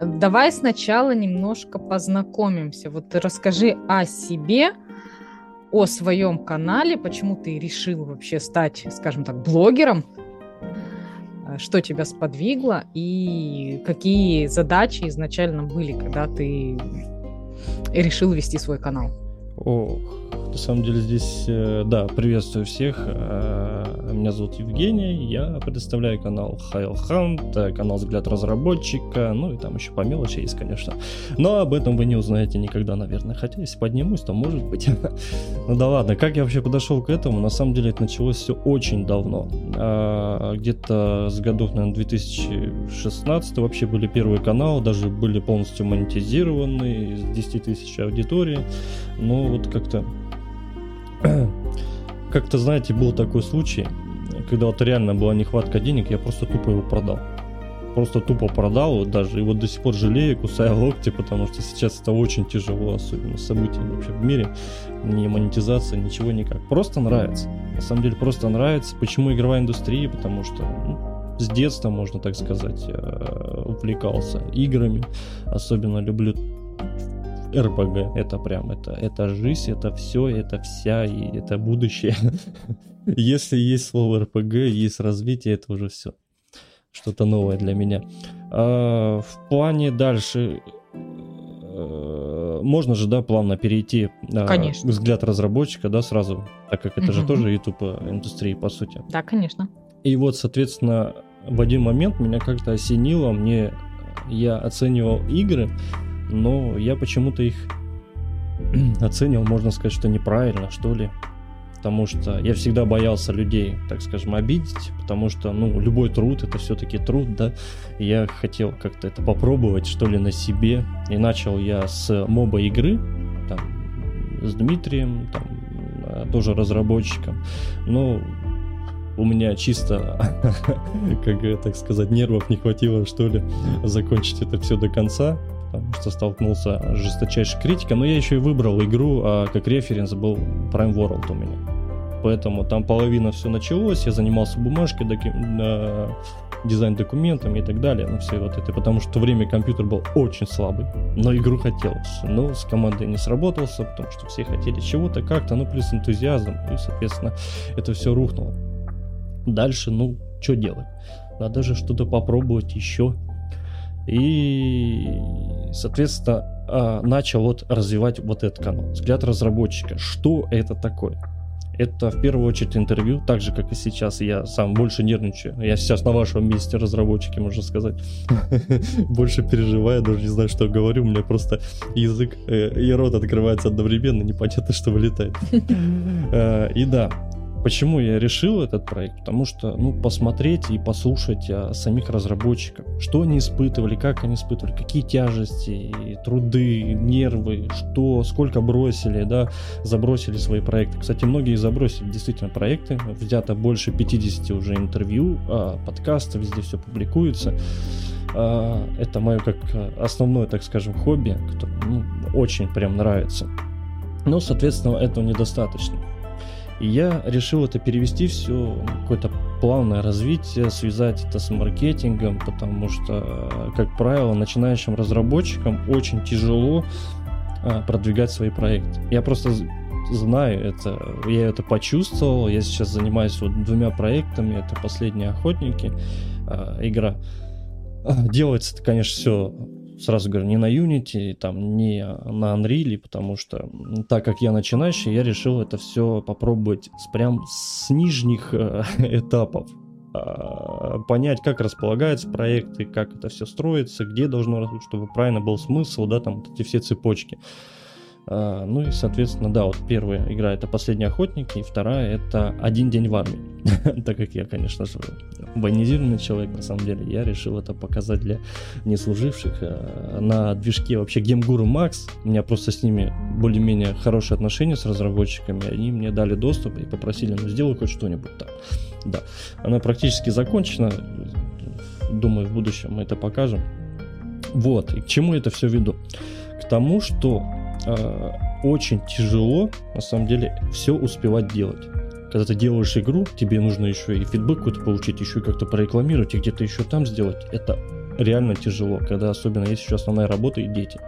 Давай сначала немножко познакомимся. Вот расскажи о себе, о своем канале, почему ты решил вообще стать, скажем так, блогером, что тебя сподвигло и какие задачи изначально были, когда ты решил вести свой канал? Ох, на самом деле здесь, э, да, приветствую всех. Меня зовут Евгений, я представляю канал Хайл Hunt, э, канал Взгляд разработчика, ну и там еще по мелочи есть, конечно. Но об этом вы не узнаете никогда, наверное. Хотя если поднимусь, то может быть. ну да ладно, как я вообще подошел к этому? На самом деле это началось все очень давно. Где-то с годов, наверное, 2016 вообще были первые каналы, даже были полностью монетизированы, с 10 тысяч аудитории. Но вот как-то как-то, знаете, был такой случай, когда вот реально была нехватка денег, я просто тупо его продал. Просто тупо продал, даже, и вот до сих пор жалею, кусаю локти, потому что сейчас это очень тяжело, особенно события вообще в мире, не монетизация, ничего никак. Просто нравится. На самом деле просто нравится. Почему игровая индустрия? Потому что ну, с детства, можно так сказать, э, увлекался играми. Особенно люблю РПГ. Это прям, это, это жизнь, это все, это вся, и это будущее. Если есть слово РПГ, есть развитие, это уже все. Что-то новое для меня. А, в плане дальше э, можно же, да, плавно перейти на конечно. взгляд разработчика, да, сразу, так как это угу. же тоже YouTube индустрии, по сути. Да, конечно. И вот, соответственно, в один момент меня как-то осенило, мне я оценивал игры, но я почему-то их оценил, можно сказать, что неправильно, что ли. Потому что я всегда боялся людей, так скажем, обидеть, потому что, ну, любой труд это все-таки труд, да. Я хотел как-то это попробовать, что ли, на себе. И начал я с моба игры, там, с Дмитрием, там, э, тоже разработчиком. Но у меня чисто, как так сказать, нервов не хватило, что ли, закончить это все до конца потому что столкнулся с жесточайшей критикой, но я еще и выбрал игру, а как референс был Prime World у меня. Поэтому там половина все началось, я занимался бумажкой, доки... э, дизайн документами и так далее, ну все вот это, потому что в то время компьютер был очень слабый, но игру хотелось, но с командой не сработался, потому что все хотели чего-то как-то, ну плюс энтузиазм, и, соответственно, это все рухнуло. Дальше, ну, что делать? Надо же что-то попробовать еще. И, соответственно, а, начал вот развивать вот этот канал. Взгляд разработчика. Что это такое? Это в первую очередь интервью, так же, как и сейчас. Я сам больше нервничаю. Я сейчас на вашем месте разработчики, можно сказать. Больше переживаю, даже не знаю, что говорю. У меня просто язык э, и рот открывается одновременно, непонятно, что вылетает. Э, и да, Почему я решил этот проект? Потому что, ну, посмотреть и послушать о самих разработчиках, что они испытывали, как они испытывали, какие тяжести, труды, нервы, что, сколько бросили, да, забросили свои проекты. Кстати, многие забросили действительно проекты, взято больше 50 уже интервью, а, подкасты, везде все публикуется. А, это мое как основное, так скажем, хобби, которое ну, очень прям нравится. Но, соответственно, этого недостаточно. И я решил это перевести все, какое-то плавное развитие, связать это с маркетингом, потому что, как правило, начинающим разработчикам очень тяжело а, продвигать свои проекты. Я просто знаю это, я это почувствовал, я сейчас занимаюсь вот двумя проектами, это «Последние охотники», а, игра. А, делается это, конечно, все сразу говорю, не на Unity, там, не на Unreal, потому что, так как я начинающий, я решил это все попробовать с, прям с нижних э, этапов. Э, понять, как располагаются проекты, как это все строится, где должно, чтобы правильно был смысл, да, там вот эти все цепочки. А, ну и, соответственно, да, вот первая игра это «Последний охотник», и вторая это «Один день в армии». так как я, конечно же, военизированный человек, на самом деле, я решил это показать для неслуживших. А, на движке вообще Гемгуру Макс, у меня просто с ними более-менее хорошие отношения с разработчиками, они мне дали доступ и попросили, ну сделай хоть что-нибудь там. Да, она практически закончена, думаю, в будущем мы это покажем. Вот, и к чему это все веду? К тому, что э, очень тяжело, на самом деле, все успевать делать. Когда ты делаешь игру, тебе нужно еще и фидбэк какой-то получить, еще и как-то прорекламировать, и где-то еще там сделать. Это реально тяжело, когда особенно есть еще основная работа и дети.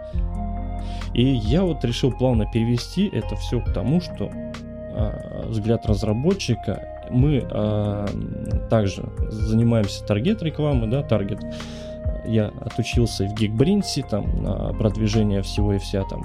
И я вот решил плавно перевести это все к тому, что э, взгляд разработчика мы э, также занимаемся таргет рекламы, да, таргет я отучился в Geekbrains, там, на продвижение всего и вся, там,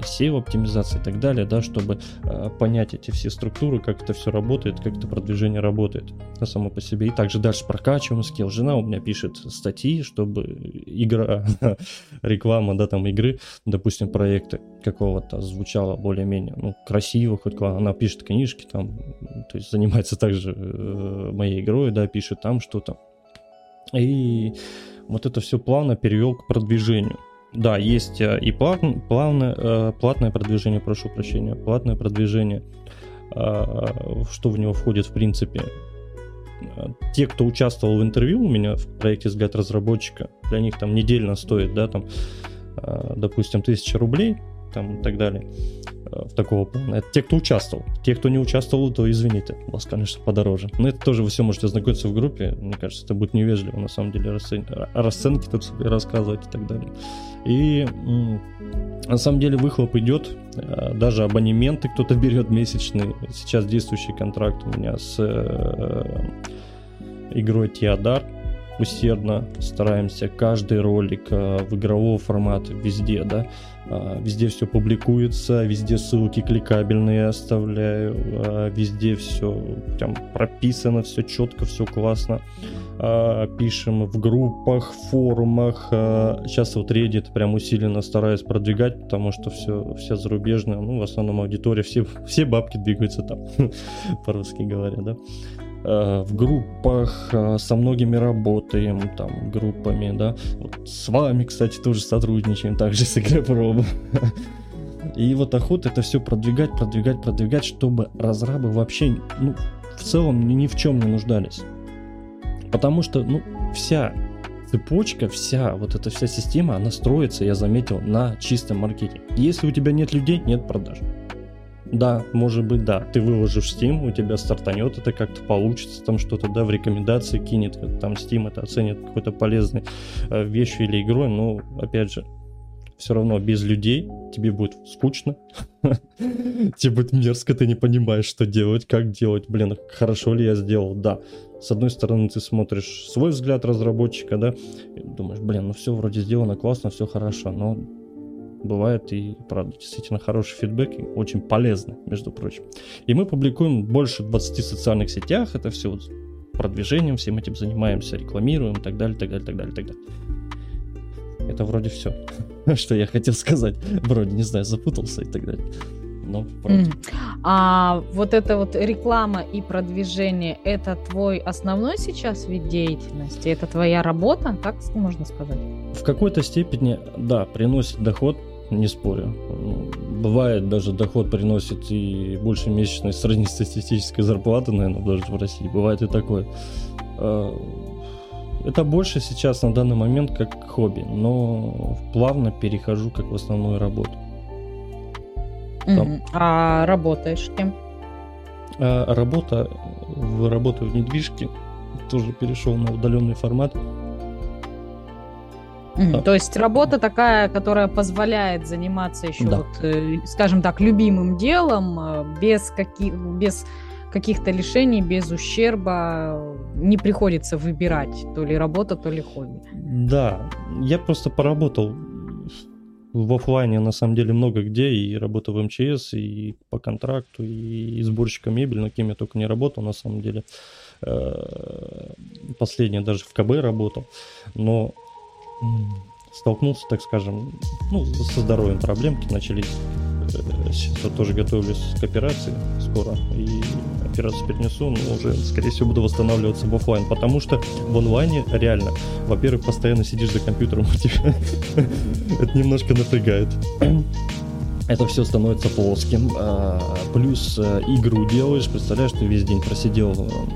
SEO оптимизация и так далее, да, чтобы э, понять эти все структуры, как это все работает, как это продвижение работает на само по себе. И также дальше прокачиваем скилл. Жена у меня пишет статьи, чтобы игра, реклама, да, там, игры, допустим, проекты какого-то звучало более-менее, ну, красиво, хоть она пишет книжки, там, то есть занимается также э, моей игрой, да, пишет там что-то. И вот это все плавно перевел к продвижению. Да, есть э, и плат, плавное, э, платное продвижение, прошу прощения, платное продвижение, а, что в него входит в принципе. Те, кто участвовал в интервью у меня в проекте «Взгляд разработчика», для них там недельно стоит, да, там, допустим, тысяча рублей, там и так далее. Э, в такого плана. Это те, кто участвовал. Те, кто не участвовал, то извините, у вас, конечно, подороже. Но это тоже вы все можете ознакомиться в группе. Мне кажется, это будет невежливо, на самом деле, расцен... расценки тут себе рассказывать и так далее. И на самом деле выхлоп идет, э, даже абонементы кто-то берет месячный. Сейчас действующий контракт у меня с э, игрой Теодар усердно стараемся каждый ролик в игрового формата везде, да, везде все публикуется, везде ссылки кликабельные оставляю, а, везде все прям прописано, все четко, все классно. А, пишем в группах, форумах. Сейчас вот Reddit прям усиленно стараюсь продвигать, потому что все, все зарубежное, ну, в основном аудитория, все, все бабки двигаются там, по-русски говоря, да. Э, в группах э, со многими работаем, там, группами, да. Вот с вами, кстати, тоже сотрудничаем, также с Игропробом. И вот охота это все продвигать, продвигать, продвигать, чтобы разрабы вообще, ну, в целом ни в чем не нуждались. Потому что, ну, вся цепочка, вся вот эта вся система, она строится, я заметил, на чистом маркетинге. Если у тебя нет людей, нет продаж. Да, может быть, да. Ты выложишь Steam, у тебя стартанет, это как-то получится, там что-то, да, в рекомендации кинет, там Steam это оценит какой-то полезной э, вещью или игрой, но, опять же, все равно без людей тебе будет скучно, тебе будет мерзко, ты не понимаешь, что делать, как делать, блин, хорошо ли я сделал, да. С одной стороны, ты смотришь свой взгляд разработчика, да, думаешь, блин, ну все вроде сделано классно, все хорошо, но бывает и, правда, действительно хороший фидбэк, и очень полезно, между прочим. И мы публикуем больше 20 социальных сетях, это все вот продвижением, всем этим занимаемся, рекламируем и так далее, так далее, так далее, так далее. Это вроде все, что я хотел сказать. Вроде, не знаю, запутался и так далее. Но вроде. А вот эта вот реклама и продвижение, это твой основной сейчас вид деятельности? Это твоя работа, так можно сказать? В какой-то степени, да, приносит доход, не спорю. Бывает, даже доход приносит и больше месячной среднестатистической зарплаты, наверное, даже в России. Бывает и такое. А, это больше сейчас на данный момент как хобби, но плавно перехожу как в основную работу. Там... А работаешь кем? А, работа, работаю в недвижке, тоже перешел на удаленный формат. То есть работа такая, которая позволяет заниматься еще, да. вот, э, скажем так, любимым делом, э, без, каких, без каких-то лишений, без ущерба, не приходится выбирать то ли работа, то ли хобби. Да, я просто поработал в офлайне на самом деле много где, и работа в МЧС, и по контракту, и сборщиком мебели, но кем я только не работал на самом деле. Э, последнее даже в КБ работал, но столкнулся, так скажем, ну, со здоровьем проблемки начались. Э, сейчас тоже готовлюсь к операции скоро, и операцию перенесу, но уже, скорее всего, буду восстанавливаться в офлайн, потому что в онлайне реально, во-первых, постоянно сидишь за компьютером, тебя это немножко напрягает это все становится плоским. А, плюс э, игру делаешь, представляешь, ты весь день просидел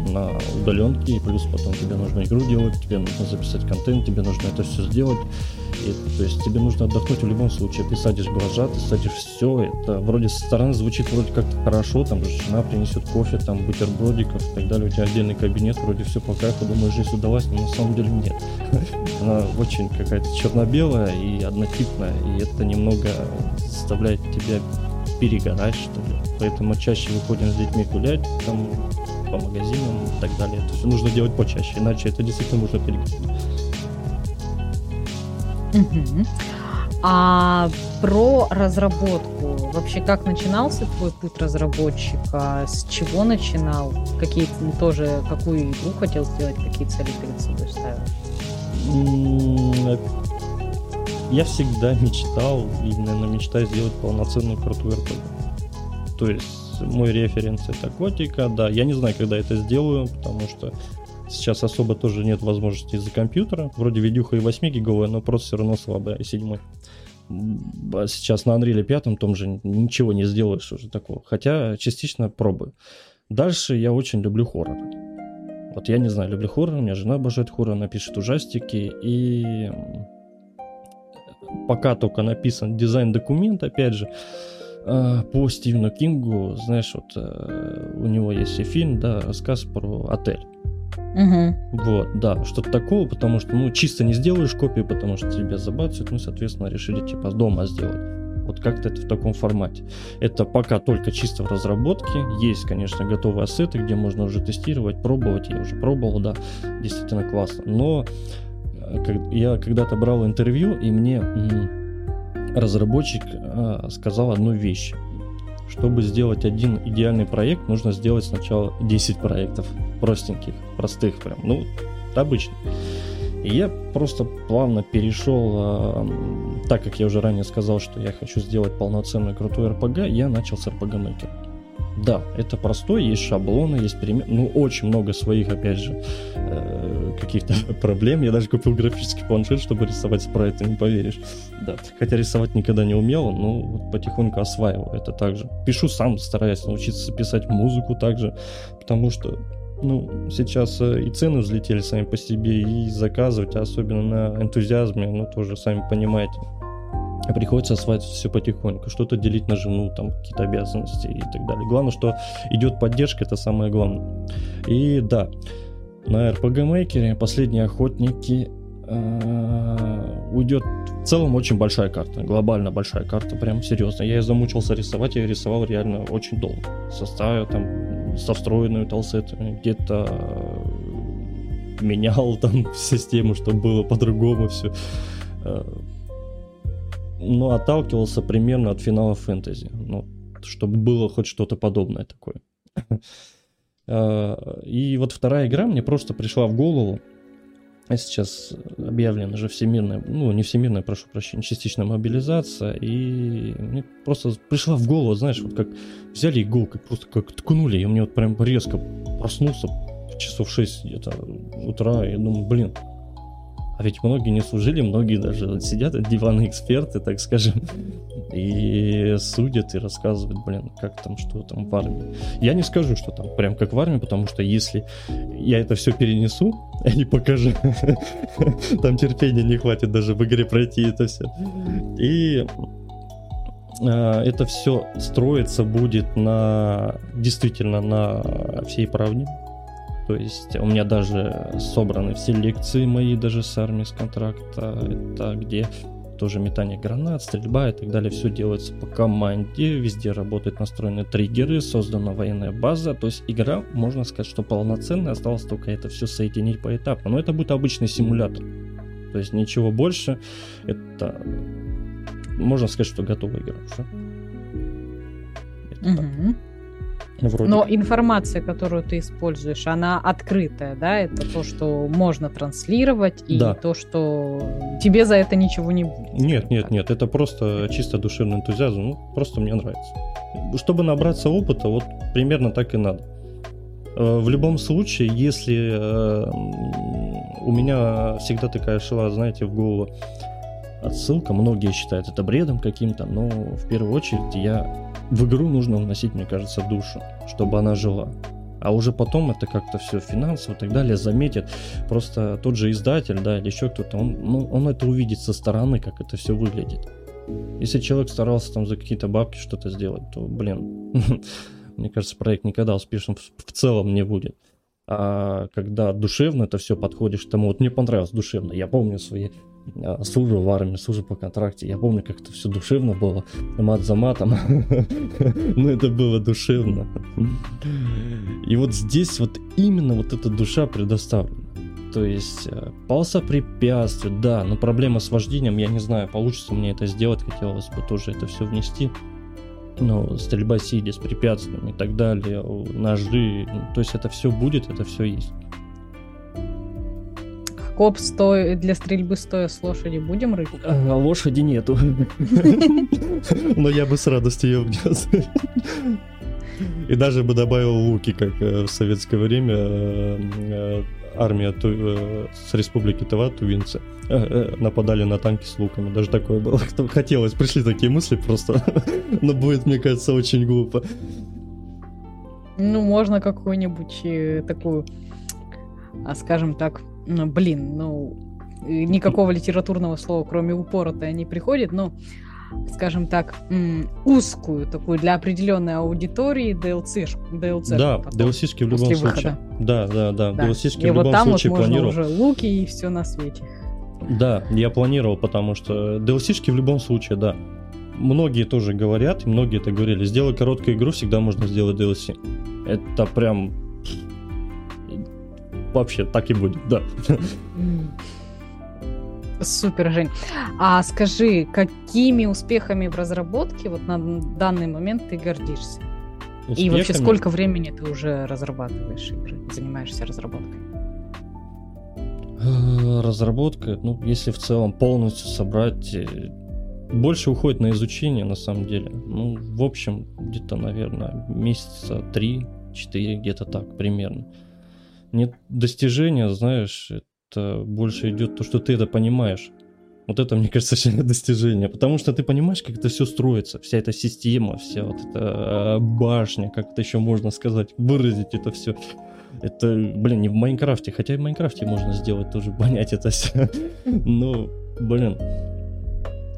на удаленке, плюс потом тебе нужно игру делать, тебе нужно записать контент, тебе нужно это все сделать. И, то есть тебе нужно отдохнуть в любом случае. Ты садишь глаза, ты садишь все. Это вроде со стороны звучит вроде как-то хорошо. Там жена принесет кофе, там бутербродиков и так далее. У тебя отдельный кабинет, вроде все по кайфу. Думаешь, жизнь удалась, но на самом деле нет. Она очень какая-то черно-белая и однотипная. И это немного заставляет тебя перегорать, что ли. Поэтому чаще выходим с детьми гулять, там, по магазинам и так далее. То есть нужно делать почаще, иначе это действительно можно перегореть. Угу. А про разработку. Вообще, как начинался твой путь разработчика? С чего начинал? Какие тоже, какую игру хотел сделать? Какие цели перед собой ставил? Я всегда мечтал, и, наверное, мечтаю сделать полноценную крутую RPG. То есть мой референс это Котика, да. Я не знаю, когда это сделаю, потому что Сейчас особо тоже нет возможности из-за компьютера. Вроде видюха и 8 гиговая, но просто все равно слабая, и 7. А сейчас на Unreal 5 том же ничего не сделаешь уже такого. Хотя частично пробую. Дальше я очень люблю хоррор. Вот я не знаю, люблю хоррор, у меня жена обожает хоррор, она пишет ужастики, и пока только написан дизайн-документ, опять же, а, по Стивену Кингу, знаешь, вот э, у него есть и фильм, да, рассказ про отель. Угу. Вот, да, что-то такого, потому что, ну, чисто не сделаешь копию, потому что тебя забацают, ну, соответственно, решили, типа, дома сделать. Вот как-то это в таком формате. Это пока только чисто в разработке. Есть, конечно, готовые ассеты, где можно уже тестировать, пробовать. Я уже пробовал, да, действительно классно. Но э, я когда-то брал интервью, и мне разработчик а, сказал одну вещь чтобы сделать один идеальный проект, нужно сделать сначала 10 проектов простеньких, простых прям, ну, обычных. И я просто плавно перешел, э, так как я уже ранее сказал, что я хочу сделать полноценную крутую RPG, я начал с RPG Maker. Да, это простой, есть шаблоны, есть пример, ну, очень много своих, опять же, э, каких-то проблем. Я даже купил графический планшет, чтобы рисовать спрайты, не поверишь. Да, хотя рисовать никогда не умел, но вот потихоньку осваиваю это также. Пишу сам, стараюсь научиться писать музыку также, потому что ну, сейчас э, и цены взлетели сами по себе, и заказывать, особенно на энтузиазме, ну, тоже сами понимаете, приходится осваивать все потихоньку, что-то делить на жену, там какие-то обязанности и так далее. Главное, что идет поддержка, это самое главное. И да, на RPG Maker последние охотники э, уйдет в целом очень большая карта, глобально большая карта, прям серьезно. Я ее замучился рисовать, я рисовал реально очень долго. Составил там со встроенными толсетами, где-то менял там систему, чтобы было по-другому все ну, отталкивался примерно от финала фэнтези. Ну, чтобы было хоть что-то подобное такое. А, и вот вторая игра мне просто пришла в голову. А сейчас объявлена же всемирная, ну не всемирная, прошу прощения, частичная мобилизация, и мне просто пришла в голову, знаешь, вот как взяли иголкой, просто как ткнули, и мне вот прям резко проснулся часов 6 где-то утра, и думаю, блин, а ведь многие не служили, многие даже сидят, диванные эксперты, так скажем, и судят и рассказывают, блин, как там, что там в армии. Я не скажу, что там прям как в армии, потому что если я это все перенесу и покажу, там терпения не хватит даже в игре пройти это все. И а, это все строится будет на действительно на всей правде, то есть у меня даже собраны все лекции мои, даже с армией, с контракта. Это где тоже метание гранат, стрельба и так далее. Все делается по команде, везде работают настроены триггеры, создана военная база. То есть игра, можно сказать, что полноценная, осталось только это все соединить по этапу. Но это будет обычный симулятор. То есть ничего больше. Это можно сказать, что готовая игра уже. Это угу. так. Вроде. Но информация, которую ты используешь, она открытая, да? Это то, что можно транслировать, и да. то, что тебе за это ничего не будет. Нет, нет, нет, это просто чисто душевный энтузиазм. Ну, просто мне нравится. Чтобы набраться опыта, вот примерно так и надо. Э, в любом случае, если э, у меня всегда такая шла, знаете, в голову отсылка, многие считают это бредом каким-то, но в первую очередь я в игру нужно вносить, мне кажется, душу, чтобы она жила. А уже потом это как-то все финансово и так далее заметит. Просто тот же издатель, да, или еще кто-то, он, ну, он это увидит со стороны, как это все выглядит. Если человек старался там за какие-то бабки что-то сделать, то, блин, мне кажется, проект никогда успешным в целом не будет. А когда душевно это все подходишь тому, вот мне понравилось душевно. Я помню свои а, службы в армии, службу по контракте. Я помню, как это все душевно было, мат за матом. Но это было душевно. И вот здесь вот именно вот эта душа предоставлена. То есть э, полоса препятствий, да, но проблема с вождением, я не знаю, получится мне это сделать, хотелось бы тоже это все внести ну, стрельба сидя с препятствиями и так далее, ножи, ну, то есть это все будет, это все есть. Коп сто... для стрельбы стоя с лошади будем рыть? А, лошади нету. Но я бы с радостью ее внес. И даже бы добавил луки, как э, в советское время э, э, армия ту, с республики Тыва, тувинцы, нападали на танки с луками. Даже такое было. Хотелось, пришли такие мысли просто. Но будет, мне кажется, очень глупо. Ну, можно какую-нибудь такую, а, скажем так, ну, блин, ну, никакого литературного слова, кроме упора-то не приходит, но скажем так, узкую такую для определенной аудитории DLC. DLC да, DLC-шки в любом случае. Выхода. Да, да, да, да. DLC-шки в любом вот там случае вот планировал. уже луки и все на свете. Да, я планировал, потому что DLC-шки в любом случае, да. Многие тоже говорят, многие это говорили, сделай короткую игру, всегда можно сделать DLC. Это прям вообще так и будет, да. Супер, Жень. А скажи, какими успехами в разработке вот на данный момент ты гордишься? Успехами? И вообще сколько времени ты уже разрабатываешь игры, занимаешься разработкой? Э, разработка, ну, если в целом полностью собрать, э, больше уходит на изучение, на самом деле. Ну, в общем, где-то, наверное, месяца три-четыре, где-то так примерно. Нет достижения, знаешь, это больше идет то, что ты это понимаешь. Вот это, мне кажется, все достижение. Потому что ты понимаешь, как это все строится. Вся эта система, вся вот эта башня, как это еще можно сказать, выразить это все. Это, блин, не в Майнкрафте. Хотя и в Майнкрафте можно сделать тоже, понять это все. Но, блин,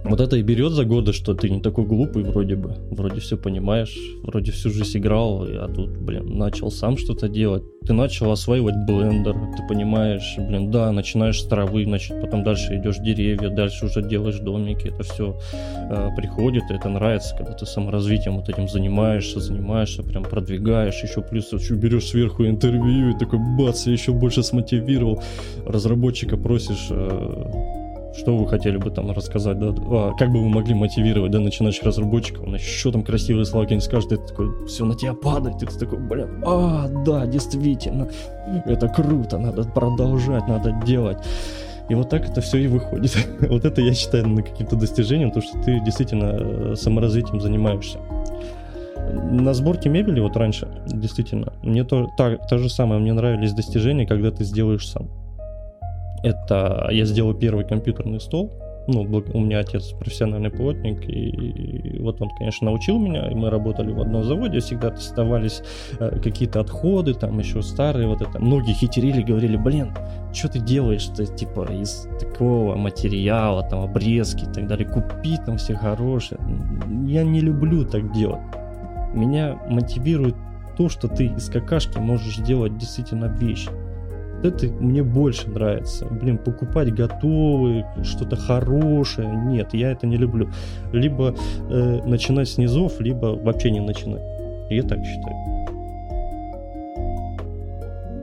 вот это и берет за годы, что ты не такой глупый вроде бы. Вроде все понимаешь, вроде всю жизнь играл, а тут, блин, начал сам что-то делать. Ты начал осваивать блендер, ты понимаешь, блин, да, начинаешь с травы, значит, потом дальше идешь деревья, дальше уже делаешь домики, это все э, приходит, и это нравится, когда ты саморазвитием вот этим занимаешься, занимаешься, прям продвигаешь, еще плюс еще берешь сверху интервью и такой бац, я еще больше смотивировал, разработчика просишь э, что вы хотели бы там рассказать, да? А, как бы вы могли мотивировать, да, начинающих разработчиков? Он еще там красивые слова не скажет, ты такой, все на тебя падает, и ты такой, блин, а, да, действительно, это круто, надо продолжать, надо делать. И вот так это все и выходит. вот это я считаю на каким-то достижением, то, что ты действительно э, саморазвитием занимаешься. На сборке мебели вот раньше, действительно, мне то, та, то же самое, мне нравились достижения, когда ты сделаешь сам. Это я сделал первый компьютерный стол. Ну, у меня отец профессиональный плотник, и вот он, конечно, научил меня, и мы работали в одном заводе, всегда оставались э, какие-то отходы, там еще старые, вот это. Многие хитерили, говорили, блин, что ты делаешь-то, типа, из такого материала, там, обрезки и так далее, купи там все хорошие. Я не люблю так делать. Меня мотивирует то, что ты из какашки можешь сделать действительно вещь это мне больше нравится. Блин, покупать готовые, что-то хорошее. Нет, я это не люблю. Либо э, начинать с низов, либо вообще не начинать. Я так считаю.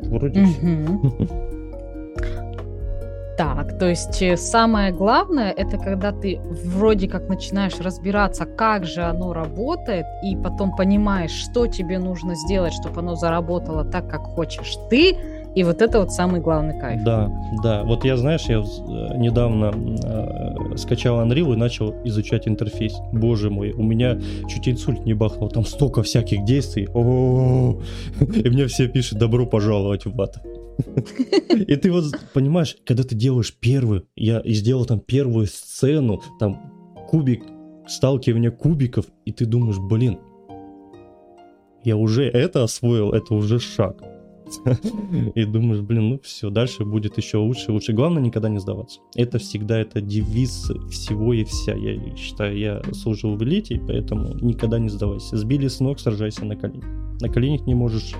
Вроде все. Так, то есть э, самое главное, это когда ты вроде как начинаешь разбираться, как же оно работает, и потом понимаешь, что тебе нужно сделать, чтобы оно заработало так, как хочешь ты, и вот это вот самый главный кайф. Да, да. Вот я, знаешь, я э, недавно э, скачал Unreal и начал изучать интерфейс. Боже мой, у меня чуть инсульт не бахнул. Там столько всяких действий. О-о-о. И мне все пишут «добро пожаловать в ад». И ты вот понимаешь, когда ты делаешь первую, я сделал там первую сцену, там кубик, сталкивание кубиков, и ты думаешь, блин, я уже это освоил, это уже шаг. И думаешь, блин, ну все, дальше будет еще лучше, лучше. Главное никогда не сдаваться. Это всегда это девиз всего и вся. Я считаю, я служил в элите, поэтому никогда не сдавайся. Сбили с ног, сражайся на коленях. На коленях не можешь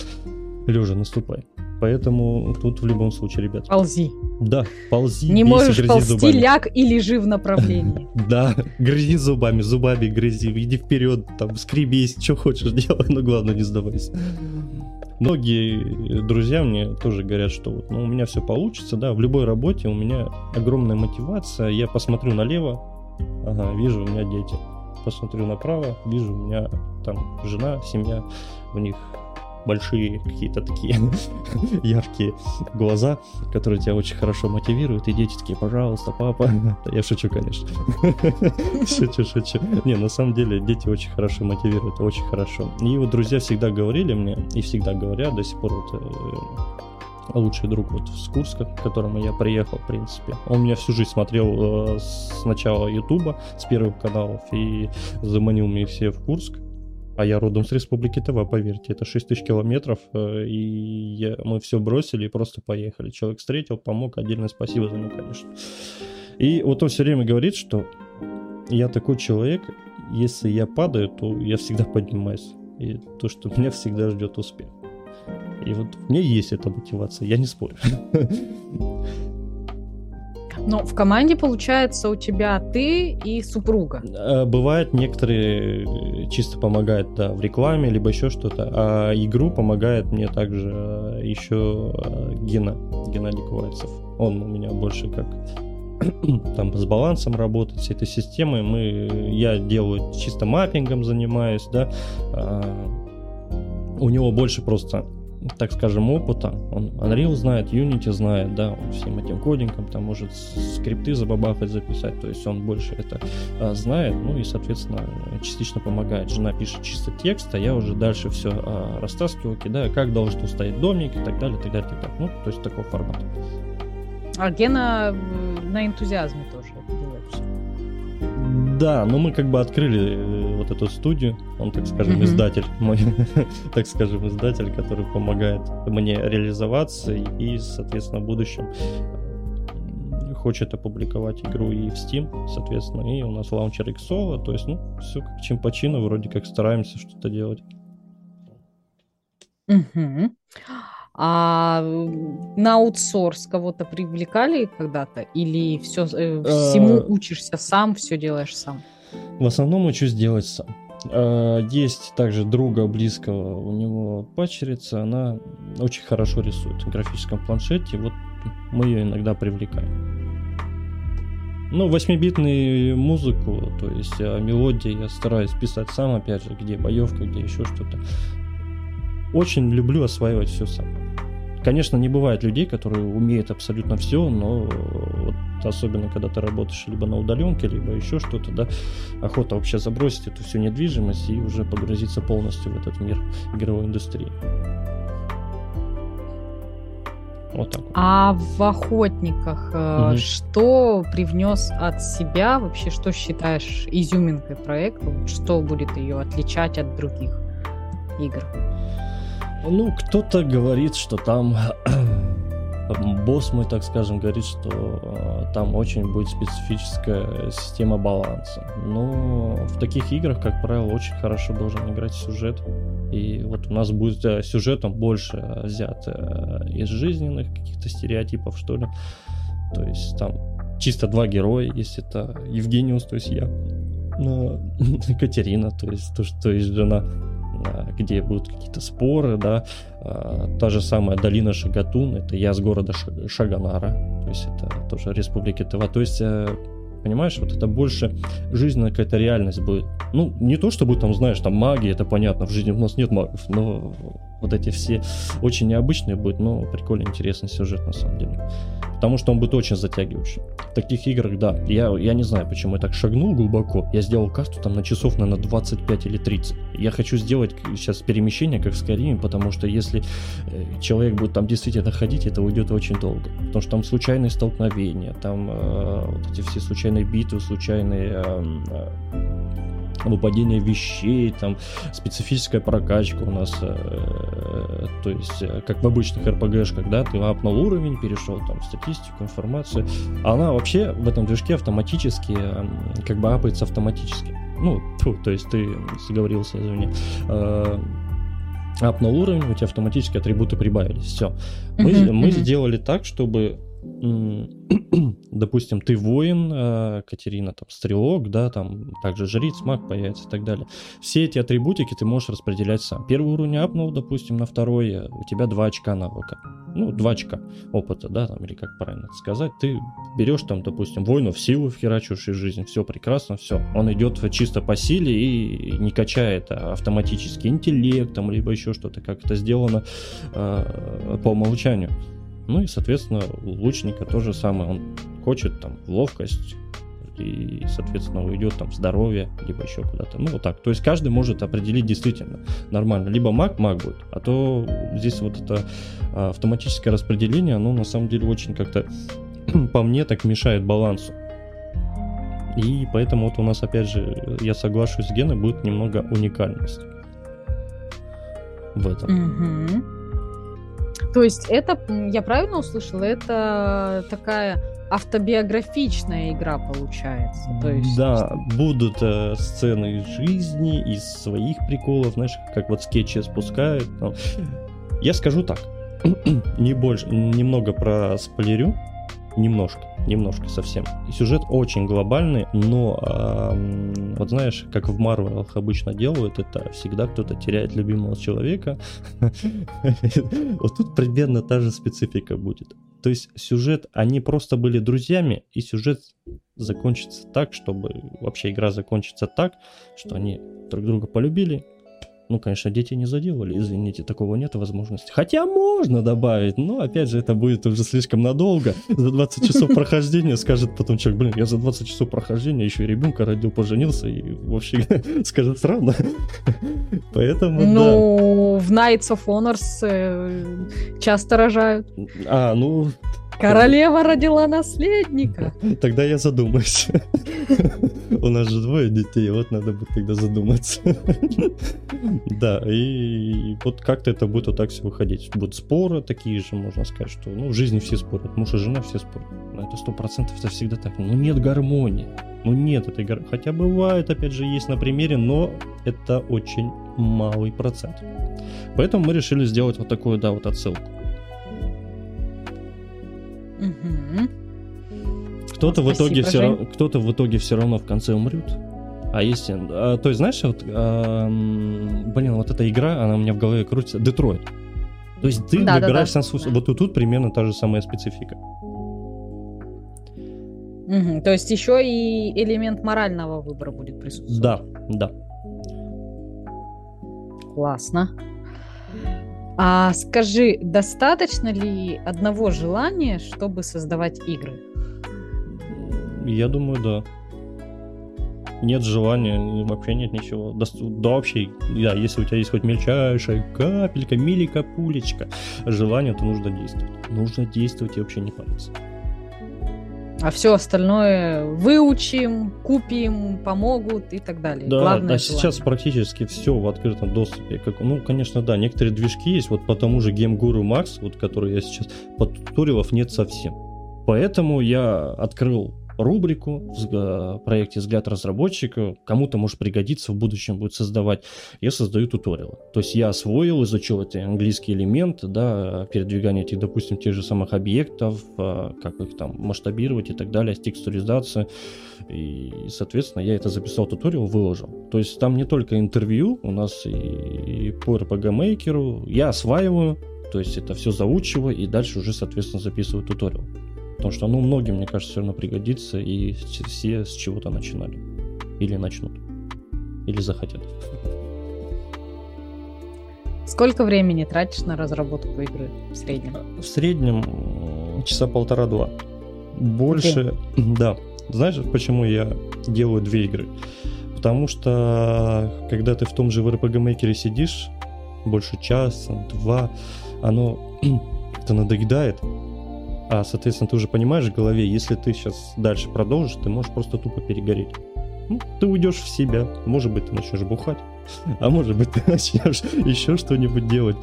лежа наступай. Поэтому тут в любом случае, ребят. Ползи. Да, ползи. Не можешь ползти, зубами. ляг и лежи в направлении. Да, грызи зубами, зубами грызи, иди вперед, там, скребись, что хочешь делай, но главное не сдавайся. Многие друзья мне тоже говорят, что вот, ну, у меня все получится, да, в любой работе у меня огромная мотивация, я посмотрю налево, ага, вижу, у меня дети, посмотрю направо, вижу, у меня там жена, семья, у них большие какие-то такие яркие глаза, которые тебя очень хорошо мотивируют, и дети такие, пожалуйста, папа. Я шучу, конечно. Шучу, шучу. Не, на самом деле дети очень хорошо мотивируют, очень хорошо. И вот друзья всегда говорили мне, и всегда говорят до сих пор, вот э, лучший друг вот с Курска, к которому я приехал, в принципе. Он меня всю жизнь смотрел э, с начала Ютуба, с первых каналов, и заманил меня все в Курск. А я родом с Республики Тыва, поверьте, это 6 тысяч километров, э, и я, мы все бросили и просто поехали. Человек встретил, помог, отдельное спасибо за него, конечно. И вот он все время говорит, что я такой человек, если я падаю, то я всегда поднимаюсь. И то, что меня всегда ждет успех. И вот у меня есть эта мотивация, я не спорю. Но в команде, получается, у тебя ты и супруга. Э, бывает, некоторые чисто помогают да, в рекламе, либо еще что-то. А игру помогает мне также э, еще э, Гена, Геннадий Кувайцев. Он у меня больше как там с балансом работать, с этой системой. Мы, я делаю чисто маппингом занимаюсь, да. А, у него больше просто так скажем, опыта. Он Unreal знает, Unity знает, да, он всем этим кодингом там может скрипты забабахать, записать, то есть он больше это а, знает, ну и, соответственно, частично помогает. Жена пишет чисто текст, а я уже дальше все а, растаскиваю, кидаю, как должен стоять домик и так далее, так далее, так далее. Ну, то есть такого формата. А Гена э, на энтузиазме тоже делает все. Да, но мы как бы открыли э, вот эту студию, он, так скажем, mm-hmm. издатель, мой, так скажем, издатель, который помогает мне реализоваться и, соответственно, в будущем хочет опубликовать игру и в Steam, соответственно, и у нас лаунчер Xolo, то есть, ну, все как чем по чину, вроде как стараемся что-то делать. Угу. А на аутсорс кого-то привлекали когда-то? Или все, э, всему а. учишься сам, все делаешь сам? В основном учусь делать сам. А, есть также друга близкого, у него пачерица, она очень хорошо рисует в графическом планшете, вот мы ее иногда привлекаем. Ну, 8-битную музыку, то есть а, мелодии я стараюсь писать сам, опять же, где боевка, где еще что-то. Очень люблю осваивать все сам. Конечно, не бывает людей, которые умеют абсолютно все, но вот особенно когда ты работаешь либо на удаленке, либо еще что-то, да, охота вообще забросить эту всю недвижимость и уже погрузиться полностью в этот мир игровой индустрии. Вот так. Вот. А в охотниках угу. что привнес от себя вообще, что считаешь изюминкой проекта, что будет ее отличать от других игр? Ну, кто-то говорит, что там босс мой, так скажем, говорит, что э, там очень будет специфическая система баланса. Но в таких играх, как правило, очень хорошо должен играть сюжет. И вот у нас будет э, сюжетом больше взят э, из жизненных каких-то стереотипов, что ли. То есть там чисто два героя, если это Евгениус, то есть я, Катерина, то есть то, что есть жена где будут какие-то споры, да, а, та же самая долина Шагатун, это я с города Шаганара, то есть это тоже республики Тыва, то есть э, понимаешь, вот это больше жизненная какая-то реальность будет. Ну, не то, чтобы там, знаешь, там магия, это понятно, в жизни у нас нет магов, но вот эти все очень необычные будет, но прикольно интересный сюжет на самом деле потому что он будет очень затягивающий. В таких играх, да, я, я не знаю, почему я так шагнул глубоко, я сделал касту там на часов, наверное, 25 или 30. Я хочу сделать сейчас перемещение, как в Skyrim, потому что если э, человек будет там действительно ходить, это уйдет очень долго, потому что там случайные столкновения, там э, вот эти все случайные битвы, случайные э, выпадение вещей, там специфическая прокачка у нас, э, то есть э, как в обычных РПГшках, да, ты апнул уровень, перешел там статистику, информацию, она вообще в этом движке автоматически, э, как бы апается автоматически. Ну, фу, то есть ты сговорился, извини. Э, апнул уровень, у тебя автоматически атрибуты прибавились. Все. Мы, uh-huh, мы uh-huh. сделали так, чтобы допустим, ты воин, э, Катерина там стрелок, да, там также жриц, маг появится и так далее. Все эти атрибутики ты можешь распределять сам. Первый уровень апнул, допустим, на второй, э, у тебя 2 очка навыка. Ну, 2 очка опыта, да, там, или как правильно это сказать. Ты берешь там, допустим, воину в силу вхерачиваешь из жизни, все прекрасно, все. Он идет чисто по силе и не качает а автоматически интеллектом, либо еще что-то, как это сделано э, по умолчанию. Ну и, соответственно, лучника то же самое. Он хочет там ловкость и, соответственно, уйдет там в здоровье, либо еще куда-то. Ну, вот так. То есть каждый может определить действительно нормально. Либо маг, маг будет. А то здесь вот это а, автоматическое распределение, оно на самом деле очень как-то, по мне, так мешает балансу. И поэтому вот у нас, опять же, я соглашусь с Геной, будет немного уникальность в этом. Mm-hmm. То есть это, я правильно услышала, это такая автобиографичная игра получается. То есть... Да, будут э, сцены из жизни, из своих приколов, знаешь, как вот скетчи спускают. Но... Я скажу так, не больше, немного про спойлерю, немножко, немножко совсем. Сюжет очень глобальный, но э, вот знаешь, как в Марвелах обычно делают, это всегда кто-то теряет любимого человека. Вот тут примерно та же специфика будет. То есть сюжет, они просто были друзьями, и сюжет закончится так, чтобы вообще игра закончится так, что они друг друга полюбили, ну, конечно, дети не заделали, извините, такого нет возможности. Хотя можно добавить, но, опять же, это будет уже слишком надолго. За 20 часов прохождения скажет потом человек, блин, я за 20 часов прохождения еще и ребенка родил, поженился, и вообще скажет странно. Поэтому, Ну, в Knights of Honors э, часто рожают. А, ну, Королева родила наследника. Тогда я задумаюсь. У нас же двое детей, вот надо будет тогда задуматься. Да, и вот как-то это будет вот так все выходить. Будут споры такие же, можно сказать, что ну, в жизни все спорят, муж и жена все спорят. Но это сто процентов это всегда так. Ну нет гармонии. Ну нет этой гармонии. Хотя бывает, опять же, есть на примере, но это очень малый процент. Поэтому мы решили сделать вот такую, да, вот отсылку. Угу. Кто-то в итоге все равно, кто-то в итоге все равно в конце умрет. А если, а, то есть знаешь, вот, а, блин, вот эта игра, она у меня в голове крутится. Детройт. То есть ты да, выбираешь да, да. сам Вот тут, тут примерно та же самая специфика. Угу. То есть еще и элемент морального выбора будет присутствовать. Да, да. Классно. А скажи, достаточно ли одного желания, чтобы создавать игры? Я думаю, да. Нет желания, вообще нет ничего. Да, да вообще, да, если у тебя есть хоть мельчайшая капелька, милика, пулечка желание, то нужно действовать. Нужно действовать и вообще не париться а все остальное выучим, купим, помогут и так далее. Да, Главное а сейчас практически все в открытом доступе. Как, ну, конечно, да, некоторые движки есть, вот по тому же GameGuru Max, вот который я сейчас, под туториалов нет совсем. Поэтому я открыл рубрику в проекте «Взгляд разработчика». Кому-то может пригодиться, в будущем будет создавать. Я создаю туториалы. То есть я освоил, изучил эти английские элементы, да, передвигание этих, допустим, тех же самых объектов, э, как их там масштабировать и так далее, текстуризация. И, соответственно, я это записал туториал, выложил. То есть там не только интервью, у нас и, и по RPG Maker, я осваиваю, то есть это все заучиваю и дальше уже, соответственно, записываю туториал. Потому что, ну, многим, мне кажется, все равно пригодится, и все с чего-то начинали. Или начнут. Или захотят. Сколько времени тратишь на разработку игры в среднем? В среднем часа полтора-два. Больше, День. да. Знаешь, почему я делаю две игры? Потому что, когда ты в том же в RPG Maker сидишь, больше часа, два, оно как-то надоедает, а, соответственно, ты уже понимаешь в голове, если ты сейчас дальше продолжишь, ты можешь просто тупо перегореть. Ну, ты уйдешь в себя. Может быть, ты начнешь бухать. А может быть, ты начнешь еще что-нибудь делать.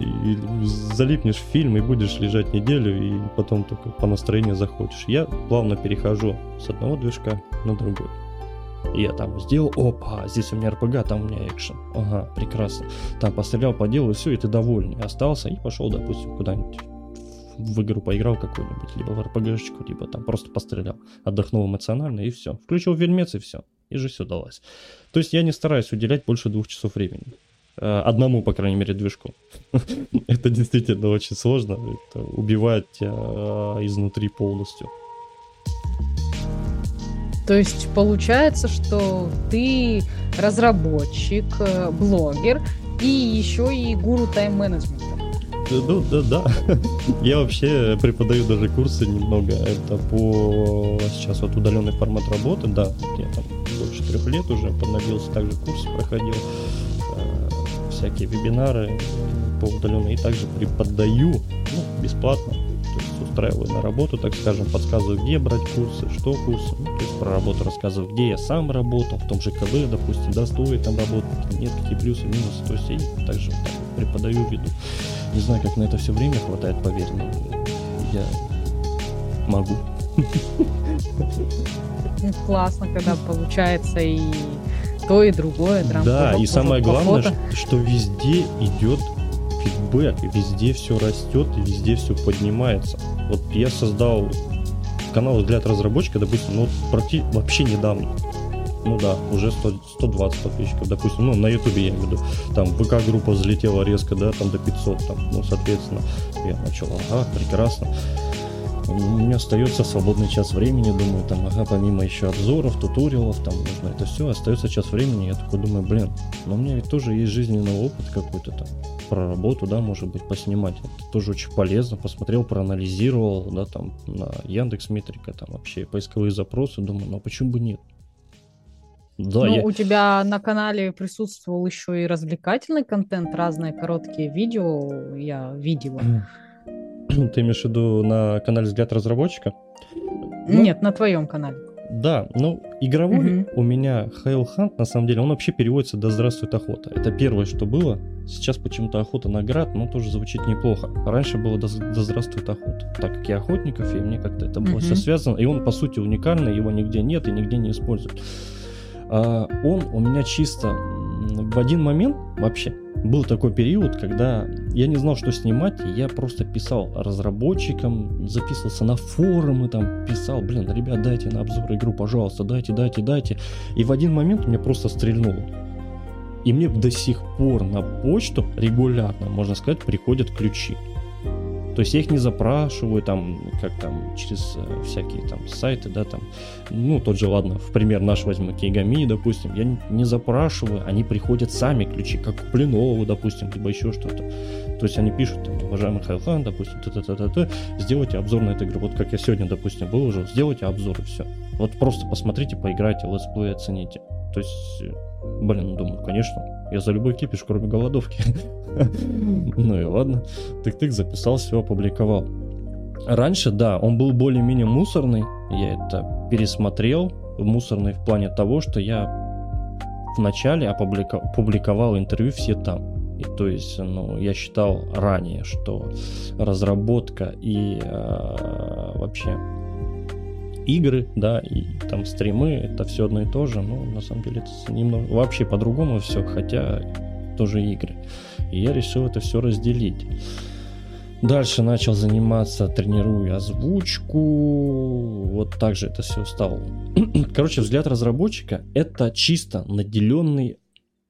И залипнешь в фильм и будешь лежать неделю, и потом только по настроению захочешь. Я плавно перехожу с одного движка на другой. Я там сделал, опа, здесь у меня РПГ, там у меня экшен. Ага, прекрасно. Там пострелял по делу, и все, и ты довольный. Остался и пошел, допустим, куда-нибудь в игру поиграл какую-нибудь, либо в РПГшечку, либо там просто пострелял. Отдохнул эмоционально и все. Включил фильмец и все. И же все далось. То есть я не стараюсь уделять больше двух часов времени. Э, одному, по крайней мере, движку. Это действительно очень сложно. Это убивает э, изнутри полностью. То есть получается, что ты разработчик, э, блогер и еще и гуру тайм-менеджмента. Ну, да, да. Я вообще преподаю даже курсы немного. Это по сейчас вот удаленный формат работы, да. Я там больше трех лет уже поднабился, также курсы проходил, э, всякие вебинары по удаленной и также преподаю, ну, бесплатно устраиваю на работу, так скажем, подсказываю, где брать курсы, что курсы, ну, то есть про работу рассказываю, где я сам работал, в том же КВ, допустим, да, стоит там работать, нет, какие плюсы, минусы, то есть я также вот так преподаю, веду. Не знаю, как на это все время хватает, поверь, но я могу. Классно, когда получается и то, и другое. Да, и самое главное, что везде идет фидбэк, везде все растет, везде все поднимается. Вот я создал канал «Взгляд разработчика», допустим, ну, практи- вообще недавно. Ну да, уже 100, 120 подписчиков, допустим, ну, на ютубе я имею в виду. Там ВК-группа взлетела резко, да, там до 500, там, ну, соответственно, я начал, ага, прекрасно у меня остается свободный час времени, думаю, там, ага, помимо еще обзоров, туториалов, там нужно это все, остается час времени, я такой думаю, блин, но у меня ведь тоже есть жизненный опыт какой-то там, про работу, да, может быть, поснимать, это тоже очень полезно, посмотрел, проанализировал, да, там, на Яндекс Метрика, там, вообще поисковые запросы, думаю, ну, а почему бы нет? Да, ну, я... у тебя на канале присутствовал еще и развлекательный контент, разные короткие видео я видела. Ты имеешь в виду на канале «Взгляд разработчика»? Ну, Нет, на твоем канале. Да, ну, игровой угу. у меня Хейл Хант, на самом деле, он вообще переводится «Да здравствует охота». Это первое, что было. Сейчас почему-то охота на град, но тоже звучит неплохо. Раньше было «Да, да здравствует охота», так как я охотников, и мне как-то это было угу. все связано. И он, по сути, уникальный, его нигде нет и нигде не используют. А, он у меня чисто в один момент вообще был такой период, когда я не знал, что снимать, я просто писал разработчикам, записывался на форумы, там писал, блин, ребят, дайте на обзор игру, пожалуйста, дайте, дайте, дайте. И в один момент меня просто стрельнуло. И мне до сих пор на почту регулярно, можно сказать, приходят ключи. То есть я их не запрашиваю, там, как там, через э, всякие там сайты, да, там, ну, тот же, ладно, в пример наш возьму Кейгами, допустим, я не запрашиваю, они приходят сами, ключи, как у Пленову, допустим, либо еще что-то. То есть они пишут, там, уважаемый Хайлхан, допустим, т -т -т -т -т, сделайте обзор на эту игру. Вот как я сегодня, допустим, уже, сделайте обзор и все. Вот просто посмотрите, поиграйте, летсплей оцените. То есть, э, блин, думаю, конечно, я за любой кипиш, кроме голодовки. Ну и ладно. Тык-тык записал, все опубликовал. Раньше, да, он был более-менее мусорный. Я это пересмотрел. Мусорный в плане того, что я в начале опубликовал интервью все там. И то есть, ну, я считал ранее, что разработка и э, вообще игры, да, и там стримы, это все одно и то же, но на самом деле это немного вообще по-другому все, хотя тоже игры. И я решил это все разделить. Дальше начал заниматься, тренирую озвучку. Вот так же это все стало. Короче, взгляд разработчика это чисто наделенный,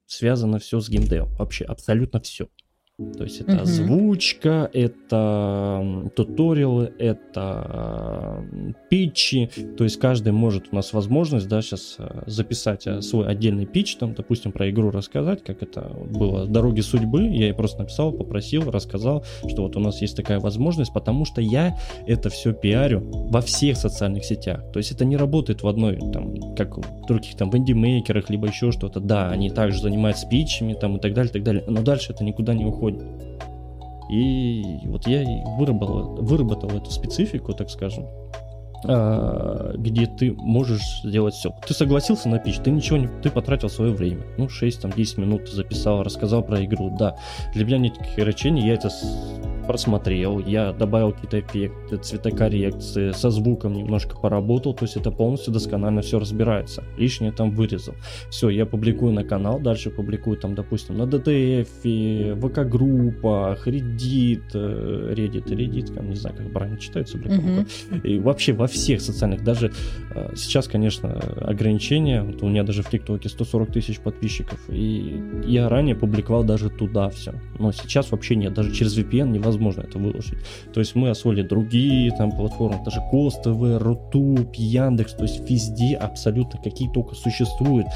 связано все с геймдевом. Вообще абсолютно все. То есть это uh-huh. озвучка, это туториалы, это питчи. То есть каждый может у нас возможность, да, сейчас э, записать э, свой отдельный питч, там, допустим, про игру рассказать, как это было «Дороги судьбы». Я ей просто написал, попросил, рассказал, что вот у нас есть такая возможность, потому что я это все пиарю во всех социальных сетях. То есть это не работает в одной, там, как в других там в инди-мейкерах, либо еще что-то. Да, они также занимаются питчами там и так далее, и так далее. Но дальше это никуда не уходит происходит. И вот я выработал, выработал эту специфику, так скажем. А, где ты можешь сделать все. Ты согласился на пич, ты ничего не... Ты потратил свое время. Ну, 6-10 минут записал, рассказал про игру. Да, для меня нет ограничений, я это просмотрел, я добавил какие-то эффекты, цветокоррекции, со звуком немножко поработал, то есть это полностью досконально все разбирается. Лишнее там вырезал. Все, я публикую на канал, дальше публикую там, допустим, на DTF, ВК-группах, Reddit, э, Reddit, Reddit, не знаю, как правильно читается, блин, mm-hmm. и вообще во всех социальных, даже э, сейчас, конечно, ограничения, вот у меня даже в ТикТоке 140 тысяч подписчиков, и я ранее публиковал даже туда все, но сейчас вообще нет, даже через VPN невозможно это выложить. То есть мы освоили другие там платформы, даже Кост ТВ, Рутуб, Яндекс, то есть везде абсолютно какие только существуют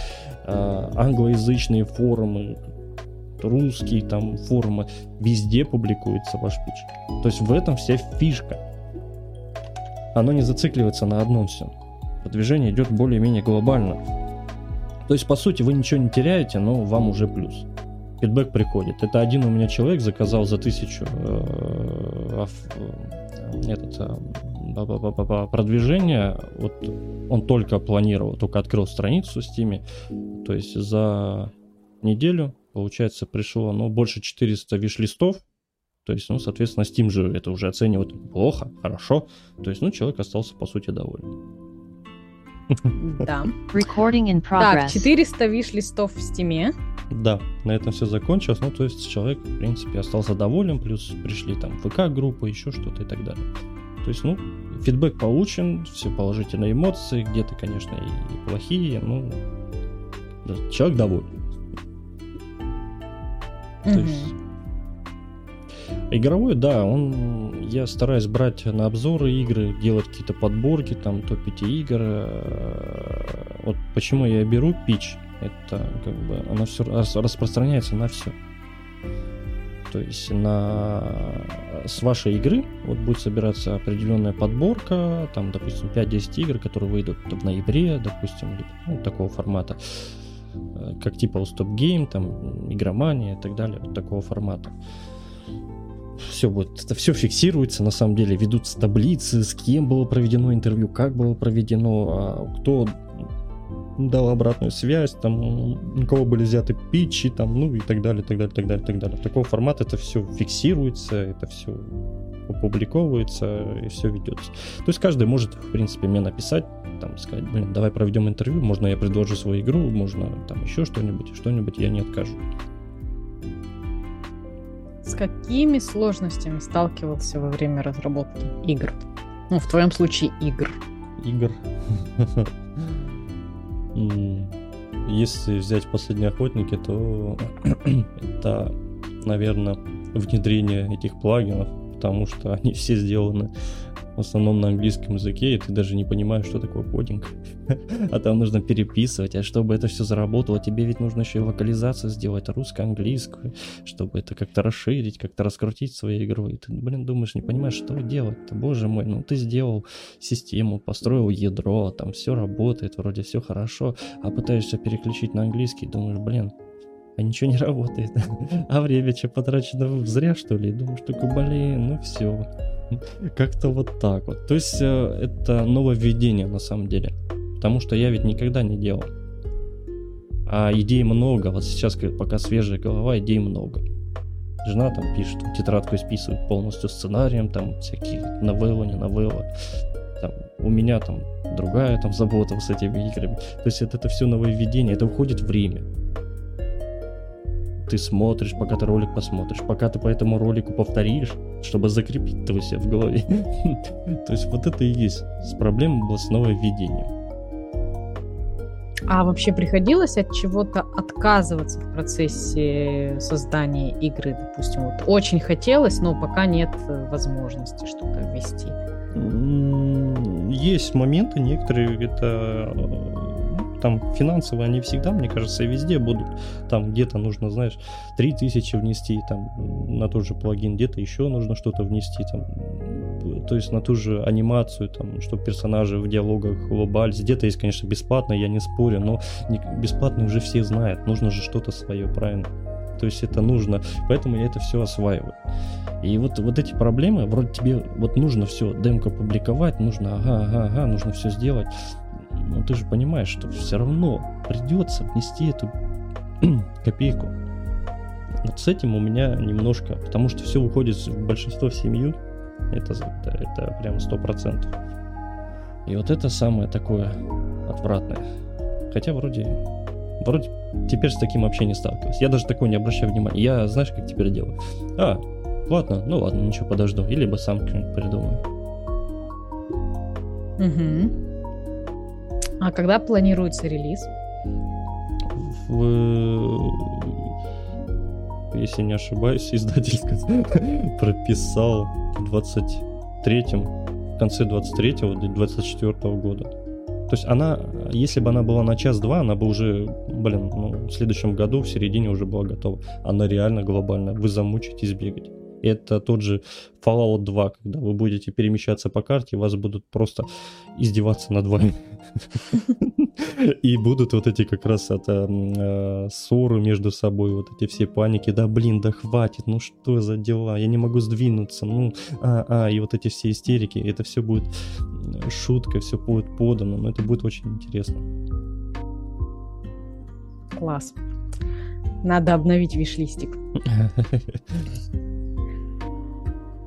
э, англоязычные форумы, русские там форумы, везде публикуется ваш пич. То есть в этом вся фишка. Оно не зацикливается на одном все. Продвижение идет более-менее глобально. То есть, по сути, вы ничего не теряете, но вам уже плюс фидбэк приходит. Это один у меня человек заказал за тысячу этот продвижение. Вот он только планировал, только открыл страницу в Steam. То есть за неделю, получается, пришло ну, больше 400 виш-листов. То есть, ну, соответственно, Steam же это уже оценивает плохо, хорошо. То есть, ну, человек остался, по сути, доволен. Да. Recording in progress. Так, 400 виш-листов в стиме. Да, на этом все закончилось. Ну, то есть человек, в принципе, остался доволен, плюс пришли там ВК-группа, еще что-то и так далее. То есть, ну, фидбэк получен, все положительные эмоции, где-то, конечно, и плохие, ну, человек доволен. То есть Игровой, да, он я стараюсь брать на обзоры игры, делать какие-то подборки, там топ-5 игр. Э, вот почему я беру пич, это как бы она все распространяется на все. То есть на с вашей игры вот будет собираться определенная подборка, там, допустим, 5-10 игр, которые выйдут в ноябре, допустим, ну, такого формата э, как типа у Stop Game, там, игромания и так далее, вот такого формата все будет, это все фиксируется, на самом деле ведутся таблицы, с кем было проведено интервью, как было проведено, а кто дал обратную связь, там, у кого были взяты питчи, там, ну и так далее, так далее, так далее, так далее. Такого формата это все фиксируется, это все опубликовывается и все ведется. То есть каждый может, в принципе, мне написать, там, сказать, блин, давай проведем интервью, можно я предложу свою игру, можно там еще что-нибудь, что-нибудь я не откажу. С какими сложностями сталкивался во время разработки игр? Ну, в твоем случае игр. Игр. Если взять последние охотники, то это, наверное, внедрение этих плагинов, потому что они все сделаны в основном на английском языке, и ты даже не понимаешь, что такое кодинг. а там нужно переписывать, а чтобы это все заработало, тебе ведь нужно еще и локализацию сделать русско-английскую, чтобы это как-то расширить, как-то раскрутить свою игру. И ты, блин, думаешь, не понимаешь, что делать-то, боже мой, ну ты сделал систему, построил ядро, там все работает, вроде все хорошо, а пытаешься переключить на английский, думаешь, блин, а ничего не работает. а время что потрачено зря, что ли? Думаешь, только, блин, ну все. Как-то вот так вот. То есть э, это нововведение на самом деле. Потому что я ведь никогда не делал. А идей много. Вот сейчас, пока свежая голова, идей много. Жена там пишет, тетрадку исписывает полностью сценарием, там всякие новеллы, не новеллы. Там, у меня там другая там забота с этими играми. То есть это, это все нововведение, это уходит время ты смотришь, пока ты ролик посмотришь, пока ты по этому ролику повторишь, чтобы закрепить это у себя в голове. То есть вот это и есть с проблемой было с нововведением. А вообще приходилось от чего-то отказываться в процессе создания игры, допустим, вот очень хотелось, но пока нет возможности что-то ввести? Есть моменты, некоторые это там финансовые, они всегда, мне кажется, везде будут. Там где-то нужно, знаешь, 3000 внести там на тот же плагин, где-то еще нужно что-то внести, там, то есть на ту же анимацию, там, чтобы персонажи в диалогах улыбались. Где-то есть, конечно, бесплатно, я не спорю, но бесплатно уже все знают, нужно же что-то свое, правильно? То есть это нужно, поэтому я это все осваиваю. И вот, вот эти проблемы, вроде тебе вот нужно все демко публиковать, нужно ага, ага, ага, нужно все сделать. Но ты же понимаешь, что все равно придется внести эту копейку. Вот с этим у меня немножко, потому что все уходит в большинство в семью, это, это, это прям сто процентов. И вот это самое такое отвратное. Хотя вроде, вроде теперь с таким вообще не сталкивался. Я даже такое не обращаю внимания. Я, знаешь, как теперь делаю? А, ладно, ну ладно, ничего, подожду. И либо сам что-нибудь придумаю. Угу. А когда планируется релиз? В, если не ошибаюсь, издатель прописал в 23-м в конце 23-го до 24 -го года. То есть она, если бы она была на час-два, она бы уже, блин, ну, в следующем году, в середине уже была готова. Она реально глобальная. Вы замучитесь бегать. Это тот же Fallout 2, когда вы будете перемещаться по карте, вас будут просто издеваться над вами. И будут вот эти как раз это э, ссоры между собой, вот эти все паники, да блин, да хватит, ну что за дела, я не могу сдвинуться, ну, а, а, и вот эти все истерики, это все будет шутка, все будет подано, но это будет очень интересно. Класс. Надо обновить вишлистик.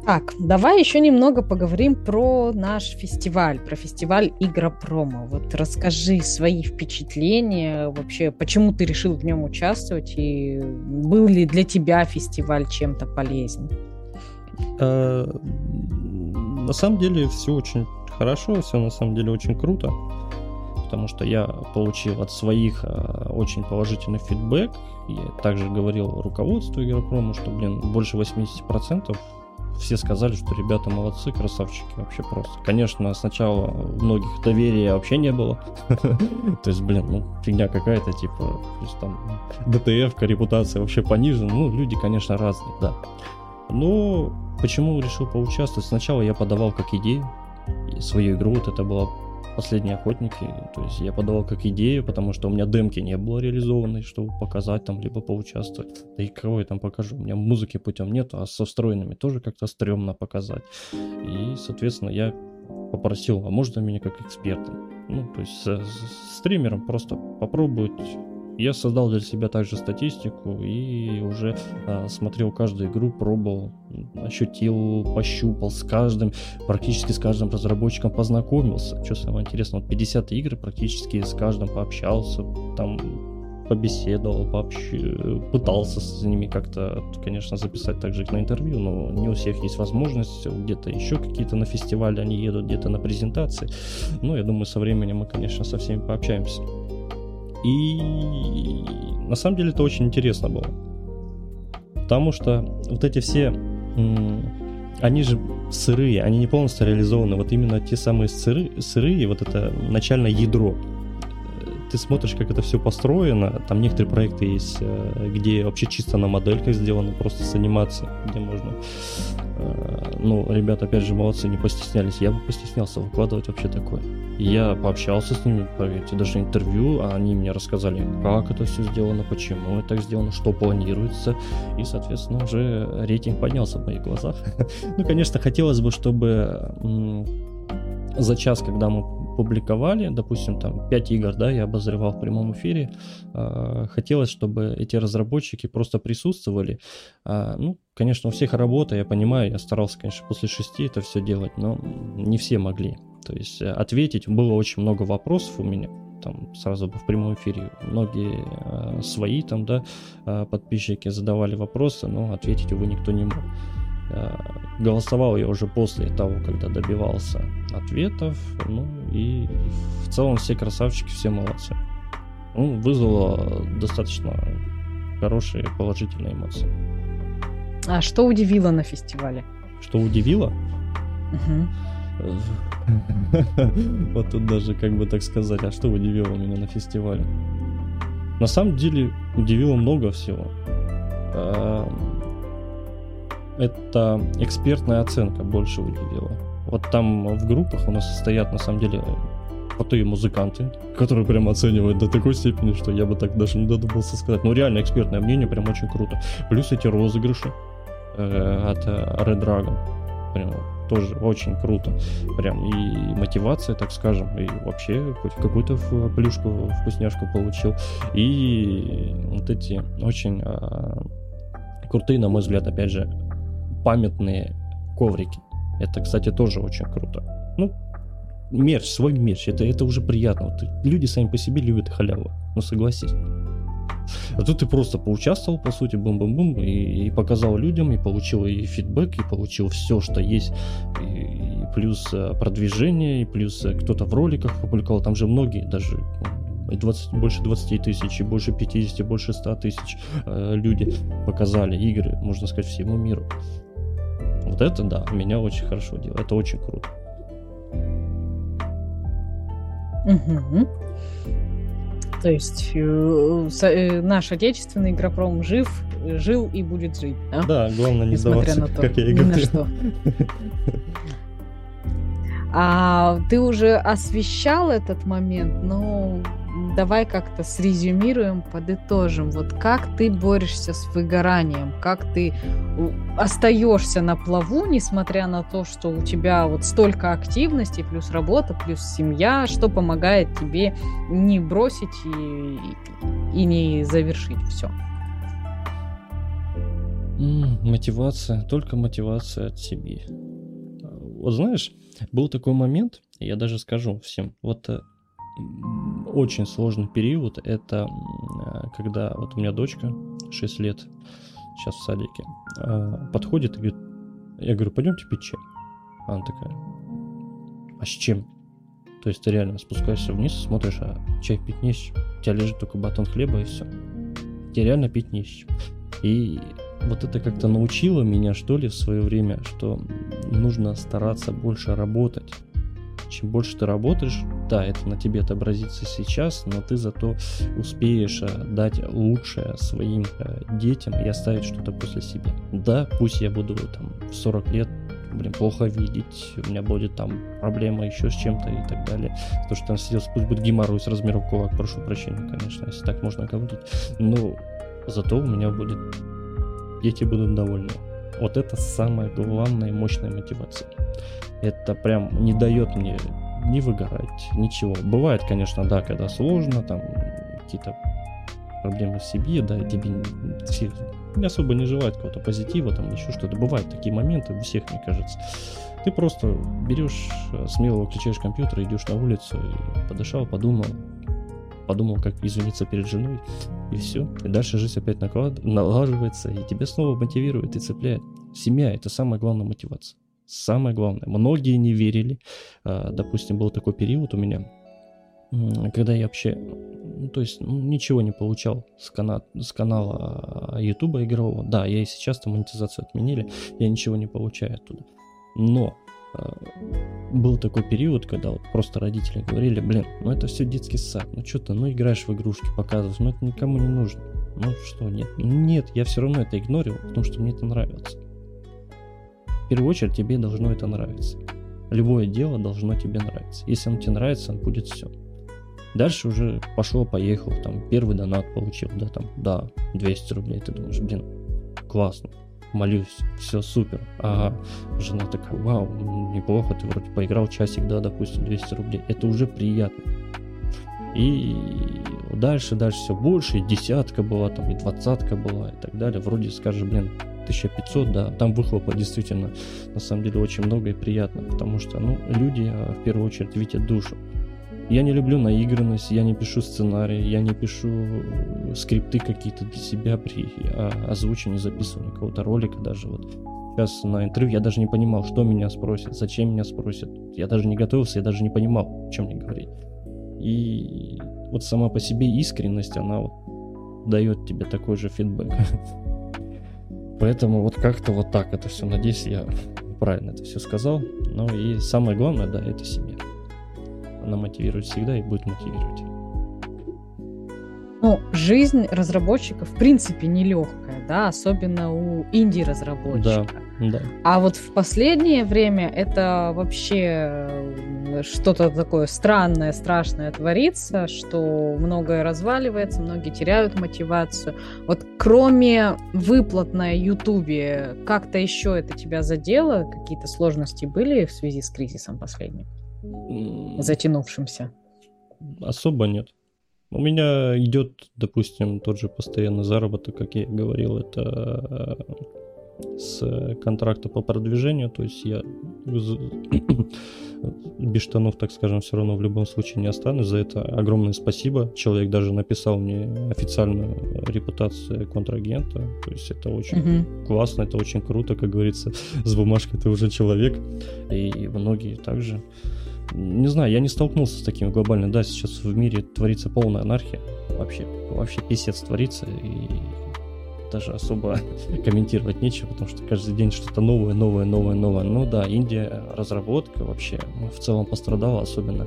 Так, давай еще немного поговорим про наш фестиваль, про фестиваль Игропрома. Вот расскажи свои впечатления, вообще, почему ты решил в нем участвовать, и был ли для тебя фестиваль чем-то полезен? А, на самом деле все очень хорошо, все на самом деле очень круто, потому что я получил от своих а, очень положительный фидбэк. Я также говорил руководству Игропрома, что, блин, больше 80% все сказали, что ребята молодцы, красавчики, вообще просто. Конечно, сначала у многих доверия вообще не было. То есть, блин, ну, фигня какая-то, типа, то есть там ДТФ, репутация вообще понижена. Ну, люди, конечно, разные, да. Но почему решил поучаствовать? Сначала я подавал как идею свою игру, вот это была последние охотники. То есть я подавал как идею, потому что у меня демки не было реализованной, чтобы показать там, либо поучаствовать. Да и кого я там покажу? У меня музыки путем нет, а со встроенными тоже как-то стрёмно показать. И, соответственно, я попросил, а можно меня как эксперта? Ну, то есть с, с стримером просто попробовать я создал для себя также статистику и уже а, смотрел каждую игру, пробовал, ощутил, пощупал с каждым, практически с каждым разработчиком познакомился. Что самое интересное, вот 50 игр практически с каждым пообщался, там побеседовал, пообщ... пытался с ними как-то, конечно, записать также их на интервью, но не у всех есть возможность, где-то еще какие-то на фестивале они едут, где-то на презентации. Ну, я думаю, со временем мы, конечно, со всеми пообщаемся. И на самом деле это очень интересно было. Потому что вот эти все, они же сырые, они не полностью реализованы. Вот именно те самые сыры, сырые, вот это начальное ядро. Ты смотришь, как это все построено. Там некоторые проекты есть, э, где вообще чисто на модельках сделано, просто с анимацией, где можно Э, ну, ребята, опять же, молодцы, не постеснялись. Я бы постеснялся выкладывать вообще такое. Я пообщался с ними, поверьте, даже интервью, а они мне рассказали, как это все сделано, почему это так сделано, что планируется. И, соответственно, уже рейтинг поднялся в моих глазах. ну, конечно, хотелось бы, чтобы за час, когда мы публиковали, допустим, там 5 игр, да, я обозревал в прямом эфире, э, хотелось, чтобы эти разработчики просто присутствовали. Э, ну, конечно, у всех работа, я понимаю, я старался, конечно, после 6 это все делать, но не все могли. То есть э, ответить, было очень много вопросов у меня, там сразу бы в прямом эфире многие э, свои там, да, э, подписчики задавали вопросы, но ответить, увы, никто не мог. Э, голосовал я уже после того, когда добивался ответов. Ну и в целом все красавчики, все молодцы. Ну, вызвало достаточно хорошие положительные эмоции. А что удивило на фестивале? Что удивило? Вот тут даже, как бы так сказать, а что удивило меня на фестивале? На самом деле удивило много всего это экспертная оценка больше удивила. Вот там в группах у нас состоят на самом деле крутые музыканты, которые прям оценивают до такой степени, что я бы так даже не додумался сказать. Ну, реально, экспертное мнение прям очень круто. Плюс эти розыгрыши э, от э, Red Dragon. Прям тоже очень круто. Прям и мотивация, так скажем, и вообще хоть какую-то плюшку, вкусняшку получил. И вот эти очень э, крутые, на мой взгляд, опять же, памятные коврики. Это, кстати, тоже очень круто. Ну, мерч, свой мерч, это, это уже приятно. Вот люди сами по себе любят халяву, ну согласись. А тут ты просто поучаствовал, по сути, бум-бум-бум, и, и показал людям, и получил и фидбэк, и получил все, что есть, и, и плюс э, продвижение, и плюс э, кто-то в роликах публиковал, там же многие, даже 20, больше 20 тысяч, и больше 50, больше 100 тысяч э, люди показали игры, можно сказать, всему миру. Вот это, да, меня очень хорошо делает, это очень круто. Угу. То есть э, э, наш отечественный игропром жив, жил и будет жить. Да, да главное не Несмотря сдаваться, на то, как я и говорил. Ни на что. А ты уже освещал этот момент, но давай как-то срезюмируем, подытожим. Вот как ты борешься с выгоранием, как ты остаешься на плаву, несмотря на то, что у тебя вот столько активности, плюс работа, плюс семья, что помогает тебе не бросить и, и не завершить все. Мотивация, только мотивация от себе. Вот знаешь, был такой момент, я даже скажу всем, вот э, очень сложный период, это э, когда вот у меня дочка 6 лет, сейчас в садике, э, подходит и говорит, я говорю, пойдемте пить чай. Она такая, а с чем? То есть ты реально спускаешься вниз, смотришь, а чай пить не с чем. У тебя лежит только батон хлеба и все. Тебе реально пить не с чем. И вот это как-то научило меня, что ли, в свое время, что нужно стараться больше работать. Чем больше ты работаешь, да, это на тебе отобразится сейчас, но ты зато успеешь э, дать лучшее своим э, детям и оставить что-то после себя. Да, пусть я буду там в 40 лет блин, плохо видеть, у меня будет там проблема еще с чем-то и так далее. То, что там сидел, пусть будет геморрой с размером кулак, прошу прощения, конечно, если так можно говорить. Но зато у меня будет дети будут довольны. Вот это самая главная мощная мотивация. Это прям не дает мне не выгорать, ничего. Бывает, конечно, да, когда сложно, там какие-то проблемы в семье, да, тебе не особо не желают какого-то позитива, там еще что-то. Бывают такие моменты у всех, мне кажется. Ты просто берешь, смело выключаешь компьютер, идешь на улицу и подышал, подумал, подумал, как извиниться перед женой, и все. И дальше жизнь опять наклад... налаживается, и тебя снова мотивирует и цепляет. Семья — это самая главная мотивация. Самое главное. Многие не верили. А, допустим, был такой период у меня, когда я вообще, ну, то есть, ну, ничего не получал с, кана с канала Ютуба игрового. Да, я и сейчас там монетизацию отменили, я ничего не получаю оттуда. Но был такой период, когда вот просто родители говорили, блин, ну это все детский сад, ну что ты, ну играешь в игрушки, показываешь, ну это никому не нужно. Ну что, нет, нет, я все равно это игнорил, потому что мне это нравится. В первую очередь тебе должно это нравиться. Любое дело должно тебе нравиться. Если оно тебе нравится, будет все. Дальше уже пошел, поехал, там первый донат получил, да, там, да, 200 рублей, ты думаешь, блин, классно, молюсь, все супер. А жена такая, вау, неплохо, ты вроде поиграл часик, да, допустим, 200 рублей. Это уже приятно. И дальше, дальше все больше, и десятка была, там, и двадцатка была, и так далее. Вроде скажешь, блин, 1500, да, там выхлопа действительно, на самом деле, очень много и приятно, потому что, ну, люди а, в первую очередь видят душу. Я не люблю наигранность, я не пишу сценарии, я не пишу скрипты какие-то для себя при а, озвучивании, записывании какого-то ролика даже вот. Сейчас на интервью я даже не понимал, что меня спросят, зачем меня спросят. Я даже не готовился, я даже не понимал, о чем мне говорить. И вот сама по себе искренность, она вот дает тебе такой же фидбэк. Поэтому вот как-то вот так это все. Надеюсь, я правильно это все сказал. Ну и самое главное, да, это семья она мотивирует всегда и будет мотивировать. Ну, жизнь разработчика в принципе нелегкая, да, особенно у инди-разработчика. Да, да. А вот в последнее время это вообще что-то такое странное, страшное творится, что многое разваливается, многие теряют мотивацию. Вот кроме выплат на Ютубе, как-то еще это тебя задело? Какие-то сложности были в связи с кризисом последним? Затянувшимся? Особо нет. У меня идет, допустим, тот же постоянный заработок, как я говорил, это с контракта по продвижению, то есть я без штанов, так скажем, все равно в любом случае не останусь. За это огромное спасибо. Человек даже написал мне официальную репутацию контрагента. То есть это очень uh-huh. классно, это очень круто, как говорится, с бумажкой ты уже человек. И многие также. Не знаю, я не столкнулся с таким глобальным. Да, сейчас в мире творится полная анархия. Вообще, вообще писец творится. И даже особо комментировать нечего, потому что каждый день что-то новое, новое, новое, новое. Ну да, Индия, разработка вообще ну, в целом пострадала, особенно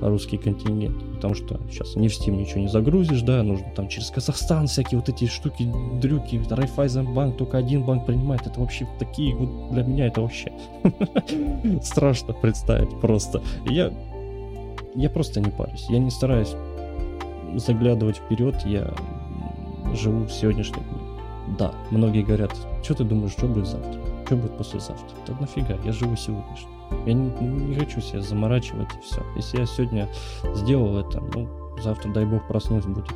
русский контингент, потому что сейчас не в Steam ничего не загрузишь, да, нужно там через Казахстан всякие вот эти штуки, дрюки, Райфайзен банк, только один банк принимает, это вообще такие, вот для меня это вообще страшно представить просто. Я, я просто не парюсь, я не стараюсь заглядывать вперед, я живу сегодняшним днем. Да, многие говорят, что ты думаешь, что будет завтра? Что будет послезавтра? Да нафига, я живу сегодняшним. Я не, не хочу себя заморачивать и все. Если я сегодня сделал это, ну, завтра, дай бог, проснусь, будет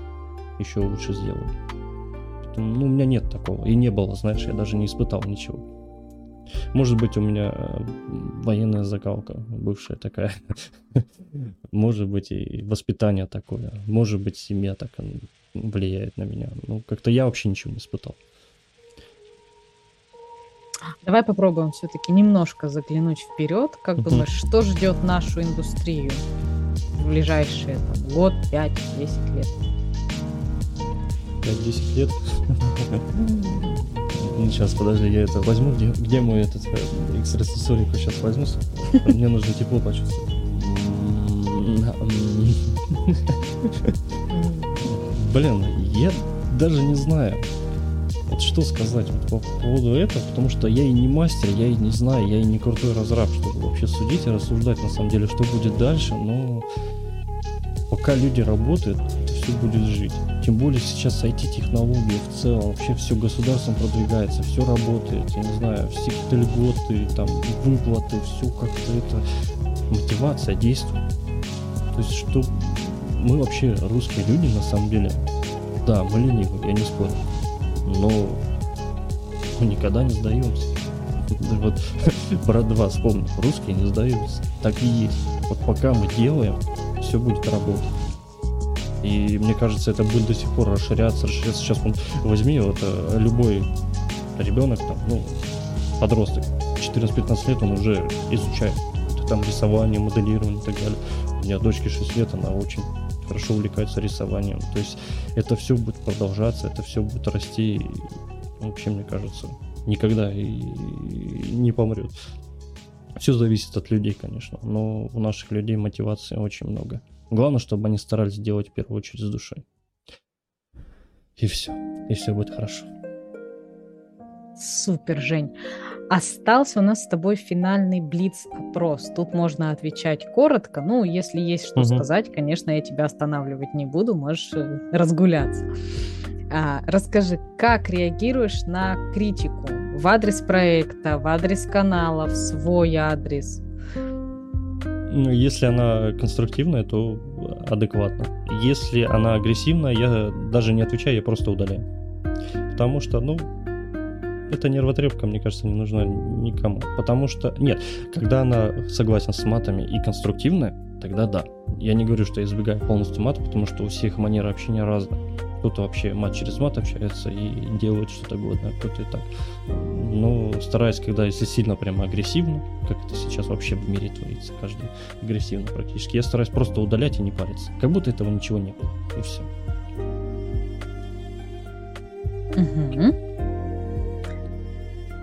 еще лучше сделаю. Ну, у меня нет такого. И не было, знаешь, я даже не испытал ничего. Может быть, у меня э, военная закалка бывшая такая. Может быть, и воспитание такое. Может быть, семья так влияет на меня. Ну, как-то я вообще ничего не испытал. Давай попробуем все-таки немножко заглянуть вперед. Как uh-huh. думаешь, что ждет нашу индустрию в ближайшие там, год, 5, 10 лет? 5-10 лет? Ну, сейчас, подожди, я это возьму. Где, где мой этот э, экстрасенсорику сейчас возьму? Мне нужно тепло почувствовать. Блин, я даже не знаю, вот что сказать по поводу этого, потому что я и не мастер, я и не знаю, я и не крутой разраб, чтобы вообще судить и рассуждать на самом деле, что будет дальше, но пока люди работают, все будет жить. Тем более сейчас IT-технологии в целом, вообще все государством продвигается, все работает, я не знаю, все какие-то льготы, там, выплаты, все как-то это, мотивация действует. То есть, что мы вообще русские люди, на самом деле. Да, мы ленивы, я не спорю. Но мы никогда не сдаемся. Вот брат 2 вспомнил, русские не сдаются. Так и есть. Вот пока мы делаем, все будет работать. И мне кажется, это будет до сих пор расширяться, расширяться. Сейчас он возьми вот э, любой ребенок, там, ну, подросток, 14-15 лет он уже изучает там рисование, моделирование и так далее. У меня дочке 6 лет, она очень хорошо увлекаются рисованием. То есть это все будет продолжаться, это все будет расти. Вообще, мне кажется, никогда и не помрет. Все зависит от людей, конечно, но у наших людей мотивации очень много. Главное, чтобы они старались делать в первую очередь с душой. И все. И все будет хорошо. Супер, Жень. Остался у нас с тобой финальный блиц-опрос. Тут можно отвечать коротко. Ну, если есть что угу. сказать, конечно, я тебя останавливать не буду, можешь э, разгуляться. А, расскажи, как реагируешь на критику в адрес проекта, в адрес канала, в свой адрес? Ну, если она конструктивная, то адекватно. Если она агрессивная, я даже не отвечаю, я просто удаляю. Потому что, ну, эта нервотрепка, мне кажется, не нужна никому. Потому что, нет, когда она согласна с матами и конструктивная, тогда да. Я не говорю, что я избегаю полностью мата, потому что у всех манера общения разная. Кто-то вообще мат через мат общается и делает что-то годное, кто-то и так. Но стараюсь, когда если сильно прямо агрессивно, как это сейчас вообще в мире творится, каждый агрессивно практически, я стараюсь просто удалять и не париться. Как будто этого ничего не было. И все. Угу.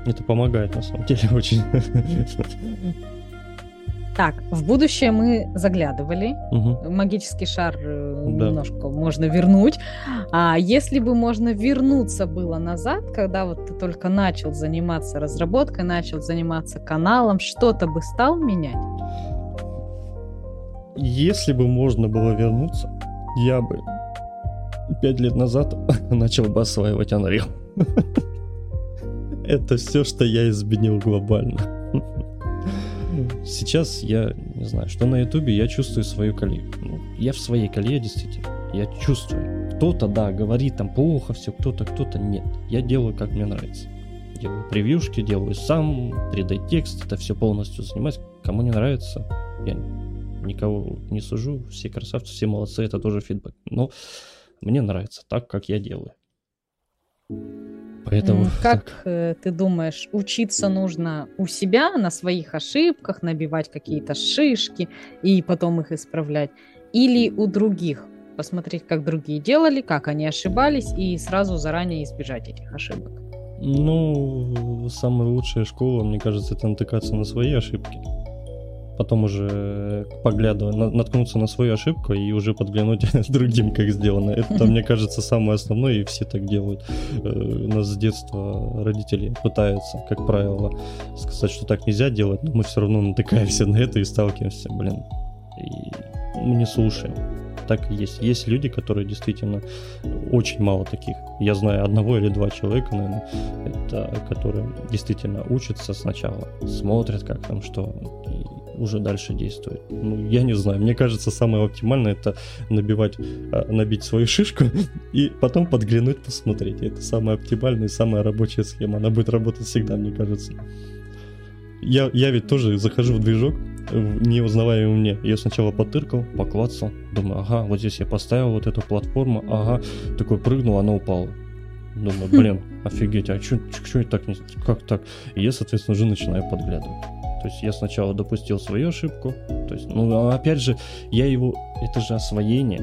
Это помогает, на самом деле, очень. Так, в будущее мы заглядывали. Угу. Магический шар э, да. немножко можно вернуть. А если бы можно вернуться было назад, когда вот ты только начал заниматься разработкой, начал заниматься каналом, что-то бы стал менять? если бы можно было вернуться, я бы пять лет назад начал бы осваивать Unreal. Это все, что я изменил глобально. Сейчас я не знаю, что на Ютубе я чувствую свою колею. Ну, я в своей колее действительно. Я чувствую. Кто-то, да, говорит там плохо все, кто-то, кто-то нет. Я делаю, как мне нравится. Делаю превьюшки, делаю сам, 3D текст, это все полностью занимаюсь. Кому не нравится, я никого не сужу, все красавцы, все молодцы, это тоже фидбэк. Но мне нравится так, как я делаю. Поэтому как. Э, ты думаешь, учиться нужно у себя на своих ошибках, набивать какие-то шишки и потом их исправлять, или у других? Посмотреть, как другие делали, как они ошибались, и сразу заранее избежать этих ошибок. Ну, самая лучшая школа, мне кажется, это натыкаться на свои ошибки потом уже поглядывая, наткнуться на свою ошибку и уже подглянуть другим, как сделано. Это, мне кажется, самое основное, и все так делают. Э, у нас с детства родители пытаются, как правило, сказать, что так нельзя делать, но мы все равно натыкаемся на это и сталкиваемся, блин. И мы не слушаем. Так и есть. Есть люди, которые действительно очень мало таких. Я знаю одного или два человека, наверное, это, которые действительно учатся сначала, смотрят, как там что, уже дальше действует. Ну, я не знаю, мне кажется, самое оптимальное это набивать, а, набить свою шишку и потом подглянуть, посмотреть. Это самая оптимальная и самая рабочая схема. Она будет работать всегда, мне кажется. Я, я ведь тоже захожу в движок, не узнавая мне. Я сначала потыркал, поклацал, думаю, ага, вот здесь я поставил вот эту платформу, ага, такой прыгнул, она упала. Думаю, блин, офигеть, а что это так, как так? И я, соответственно, уже начинаю подглядывать. То есть я сначала допустил свою ошибку. То есть, ну, опять же, я его... Это же освоение.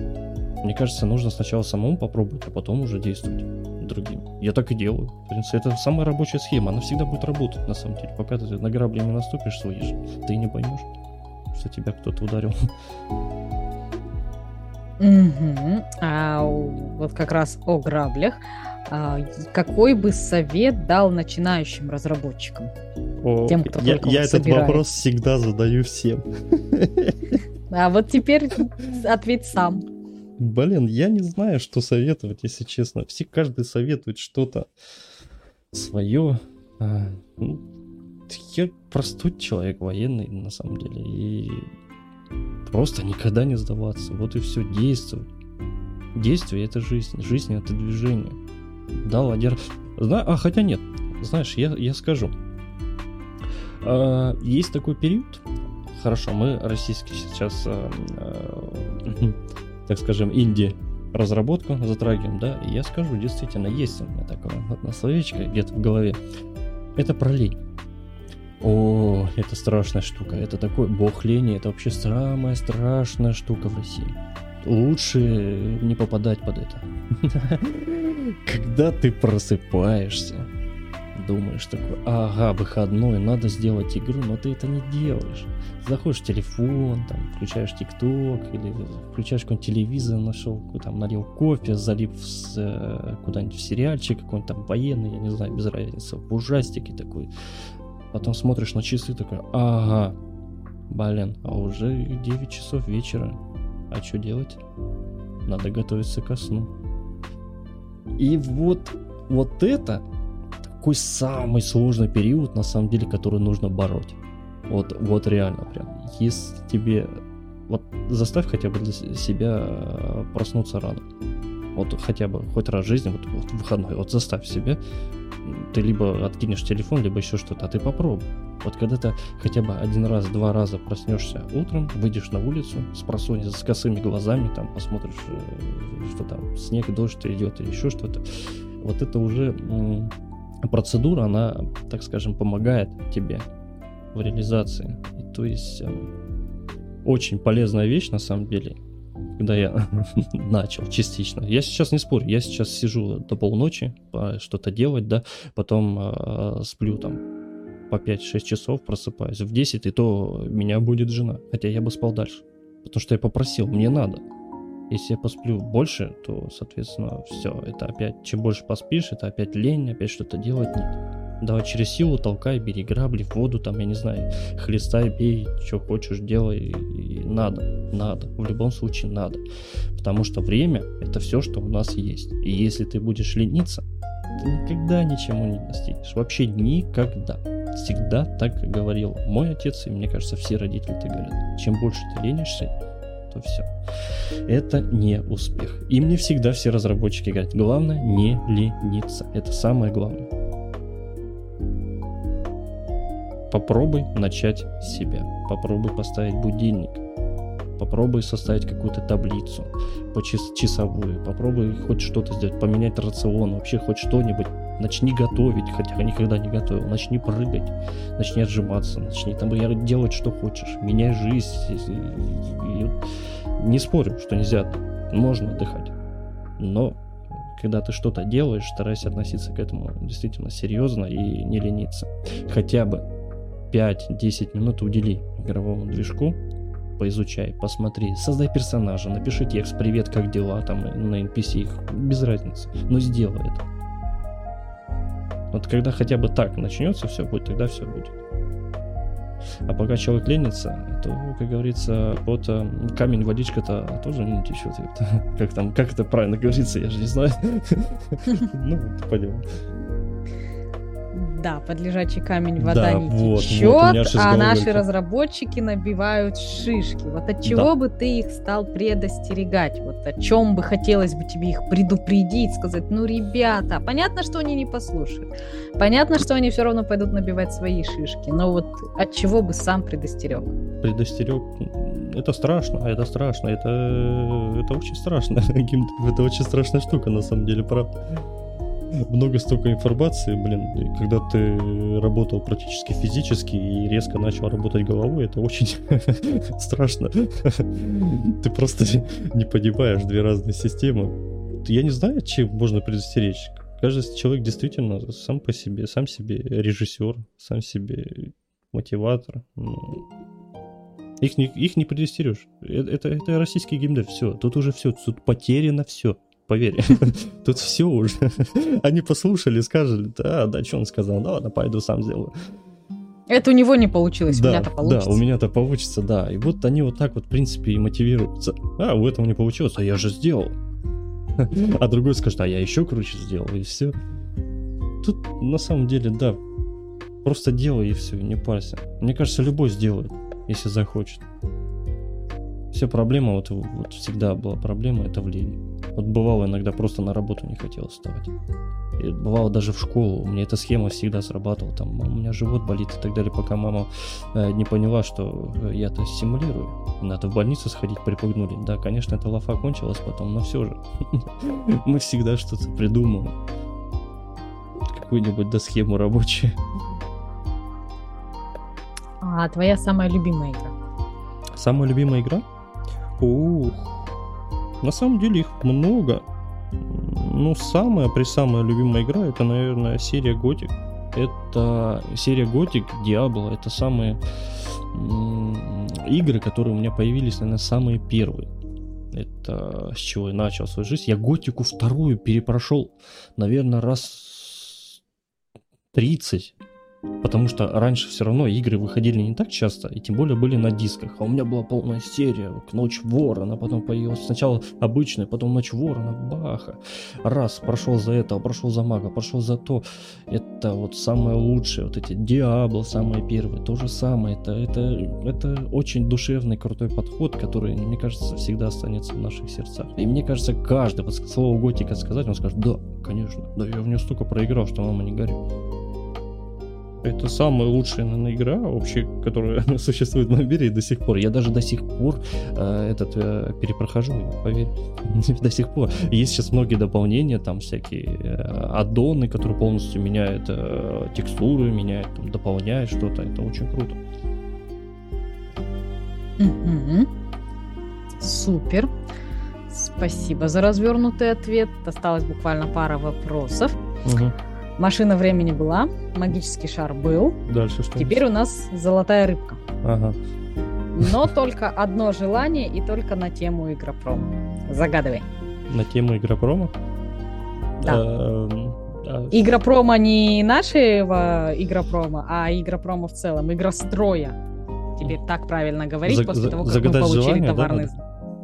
Мне кажется, нужно сначала самому попробовать, а потом уже действовать другим. Я так и делаю. В принципе, это самая рабочая схема. Она всегда будет работать, на самом деле. Пока ты на грабли не наступишь же, ты не поймешь, что тебя кто-то ударил. Угу. А вот как раз о граблях. А, какой бы совет дал начинающим разработчикам? О, Тем, кто я, я этот вопрос всегда задаю всем. А вот теперь ответь сам. Блин, я не знаю, что советовать, если честно. Все, каждый советует что-то свое. А, ну, я простой человек, военный, на самом деле. И просто никогда не сдаваться. Вот и все, действовать. Действие — это жизнь. Жизнь — это движение дал один... Зна... А, хотя нет, знаешь, я, я скажу. А, есть такой период, хорошо, мы российский сейчас, а, а, так скажем, инди разработку затрагиваем, да, и я скажу, действительно, есть у меня такое одно словечко где-то в голове. Это про лень. О, это страшная штука. Это такой бог лени. Это вообще самая страшная штука в России. Лучше не попадать под это. Когда ты просыпаешься, думаешь такой, ага, выходной, надо сделать игру, но ты это не делаешь. Заходишь в телефон, там, включаешь ТикТок или включаешь какой-нибудь телевизор, нашел, там, налил кофе, залип в, э, куда-нибудь в сериальчик какой-нибудь там военный, я не знаю, без разницы, в ужастике такой. Потом смотришь на часы такой, ага, блин, а уже 9 часов вечера. А что делать? Надо готовиться ко сну. И вот, вот это такой самый сложный период, на самом деле, который нужно бороть. Вот, вот реально прям. Если тебе... Вот заставь хотя бы для себя э, проснуться рано. Вот хотя бы хоть раз в жизни, вот, вот выходной, вот заставь себя ты либо откинешь телефон, либо еще что-то, а ты попробуй. Вот когда ты хотя бы один раз, два раза проснешься утром, выйдешь на улицу с просонья, с косыми глазами, там посмотришь, э, что там снег, дождь идет или еще что-то, вот это уже процедура, она, так скажем, помогает тебе в реализации. То есть э, очень полезная вещь на самом деле когда я начал частично. Я сейчас не спорю, я сейчас сижу до полночи, что-то делать, да, потом э, сплю там по 5-6 часов, просыпаюсь в 10, и то меня будет жена, хотя я бы спал дальше, потому что я попросил, мне надо. Если я посплю больше, то, соответственно, все, это опять, чем больше поспишь, это опять лень, опять что-то делать нет. Давай через силу толкай, бери грабли, в воду, там, я не знаю, хлестай, бей, что хочешь, делай. И надо, надо. В любом случае надо. Потому что время — это все, что у нас есть. И если ты будешь лениться, ты никогда ничему не достигнешь. Вообще никогда. Всегда так говорил мой отец, и мне кажется, все родители так говорят. Чем больше ты ленишься, то все. Это не успех. И мне всегда все разработчики говорят, главное не лениться. Это самое главное. Попробуй начать с себя. Попробуй поставить будильник. Попробуй составить какую-то таблицу почасовую. Попробуй хоть что-то сделать, поменять рацион, вообще хоть что-нибудь. Начни готовить, хотя никогда не готовил. Начни прыгать, начни отжиматься, начни там делать, что хочешь. Меняй жизнь. Не спорю, что нельзя, можно отдыхать. Но когда ты что-то делаешь, старайся относиться к этому действительно серьезно и не лениться. Хотя бы 5-10 минут удели игровому движку, поизучай, посмотри, создай персонажа, напиши текст, привет, как дела, там, на NPC, их без разницы, но сделай это. Вот когда хотя бы так начнется все будет, тогда все будет. А пока человек ленится, то, как говорится, вот э, камень, водичка-то тоже не течет. Как там, как это правильно говорится, я же не знаю. Ну, ты понял. Да, под лежачий камень вода да, не вот, течет, вот, а наши говорит. разработчики набивают шишки. Вот от чего да. бы ты их стал предостерегать? Вот о чем бы хотелось бы тебе их предупредить, сказать, ну, ребята, понятно, что они не послушают. Понятно, что они все равно пойдут набивать свои шишки. Но вот от чего бы сам предостерег? Предостерег? Это страшно, это страшно, это, это очень страшно. Это очень страшная штука, на самом деле, правда много столько информации, блин, когда ты работал практически физически и резко начал работать головой, это очень страшно. Ты просто не понимаешь две разные системы. Я не знаю, чем можно предостеречь. Каждый человек действительно сам по себе, сам себе режиссер, сам себе мотиватор. Их не, их не предостерешь. Это, это, это российский геймдев, все. Тут уже все, тут потеряно все поверь. Тут все уже. Они послушали, сказали, да, да, что он сказал, да ладно, пойду сам сделаю. Это у него не получилось, да, у меня-то получится. Да, у меня-то получится, да. И вот они вот так вот, в принципе, и мотивируются. А, у этого не получилось, а я же сделал. А другой скажет, а я еще круче сделал, и все. Тут на самом деле, да, просто делай и все, не парься. Мне кажется, любой сделает, если захочет. Вся проблема, вот, вот всегда была проблема, это в лени. Вот бывало иногда просто на работу не хотел вставать. И бывало даже в школу. У меня эта схема всегда срабатывала. Там у меня живот болит и так далее, пока мама э, не поняла, что я-то симулирую. Надо в больницу сходить, припугнули. Да, конечно, эта лафа кончилась потом, но все же. Мы всегда что-то придумываем. Какую-нибудь до схему рабочую. А твоя самая любимая игра? Самая любимая игра? Ух. На самом деле их много. Ну, самая при самая любимая игра это, наверное, серия Готик. Это серия Готик, Диабло. Это самые игры, которые у меня появились, наверное, самые первые. Это с чего я начал свою жизнь. Я Готику вторую перепрошел, наверное, раз 30. Потому что раньше все равно игры выходили не так часто, и тем более были на дисках. А у меня была полная серия, Ночь Ворона, потом появилась сначала обычная, потом Ночь Ворона, Баха. Раз, прошел за это, прошел за Мага, прошел за то. Это вот самое лучшее, вот эти Диабло самые первые, то же самое. Это, это, это очень душевный, крутой подход, который, мне кажется, всегда останется в наших сердцах. И мне кажется, каждый, вот слово Готика сказать, он скажет, да, конечно, да я в нее столько проиграл, что мама не горит. Это самая лучшая, наверное, игра вообще, которая существует в мире до сих пор. Я даже до сих пор э, этот э, перепрохожу, поверь. до сих пор. Есть сейчас многие дополнения, там всякие э, аддоны, которые полностью меняют э, текстуры, меняют, там, дополняют что-то. Это очень круто. Супер. Спасибо за развернутый ответ. Осталось буквально пара вопросов. Угу. Машина времени была, магический шар был. Дальше что? Теперь у нас золотая рыбка. Ага. Но только одно желание и только на тему игропрома. Загадывай. На тему игропрома? Да. Эм, А... Игропрома не нашего игропрома, а игропрома в целом, игростроя. Теперь так правильно говорить после того, как мы получили товарный...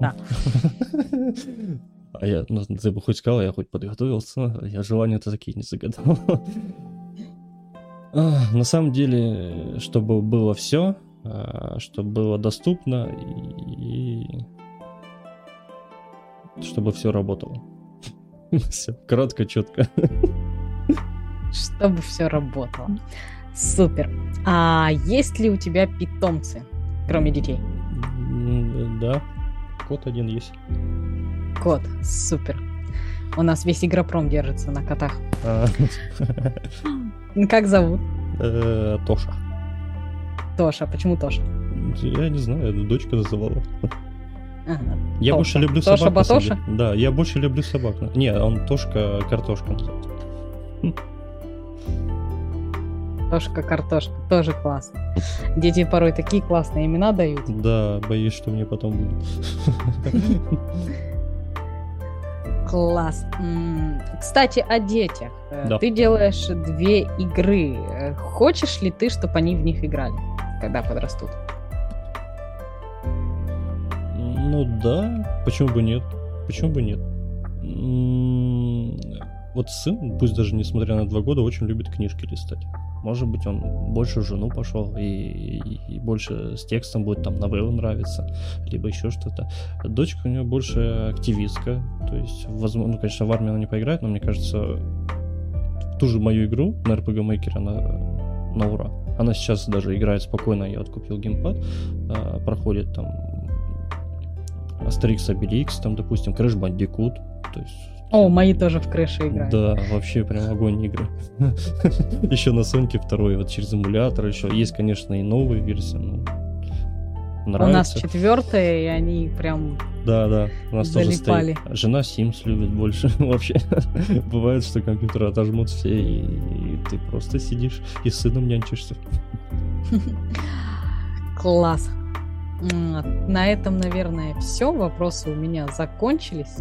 Да. А я, ну, ты бы хоть сказал, я хоть подготовился, я желания-то такие не загадал. На самом деле, чтобы было все, а, чтобы было доступно и чтобы все работало. Все, кратко, четко. Чтобы все работало. Супер. А есть ли у тебя питомцы, кроме детей? Да, кот один есть. Кот, супер. У нас весь игропром держится на котах. А. Как зовут? Э, Тоша. Тоша. Почему Тоша? Я не знаю, дочка называла. Ага. Я Тоша. больше люблю Тоша собак. Батоша? Да, я больше люблю собак. Не, он Тошка картошка. Тошка картошка. Тоже классно. Дети порой такие классные имена дают. Да, боюсь, что мне потом будет. Класс. Кстати, о детях. Э, да. Ты делаешь две игры. Э, хочешь ли ты, чтобы они в них играли, когда подрастут? Ну да, почему бы нет? Почему бы нет? Вот сын, пусть даже несмотря на два года, очень любит книжки листать. Может быть, он больше в жену пошел и, и, и больше с текстом будет там новелла нравится, либо еще что-то. Дочка у нее больше активистка, то есть, возможно, ну, конечно, в армии она не поиграет, но мне кажется, ту же мою игру на RPG Maker она на ура. Она сейчас даже играет спокойно, я вот купил геймпад, а, проходит там Asterix Obelix, там, допустим, Crash Bandicoot, то есть о, мои тоже в крыше играют. Да, вообще прям огонь игры. еще на Соньке второй, вот через эмулятор еще. Есть, конечно, и новые версии, но нравится. У нас четвертая, и они прям Да, да, у нас залипали. тоже стоит. Жена Sims любит больше вообще. Бывает, что компьютеры отожмут все, и, и ты просто сидишь и с сыном нянчишься. Класс. На этом, наверное, все. Вопросы у меня закончились.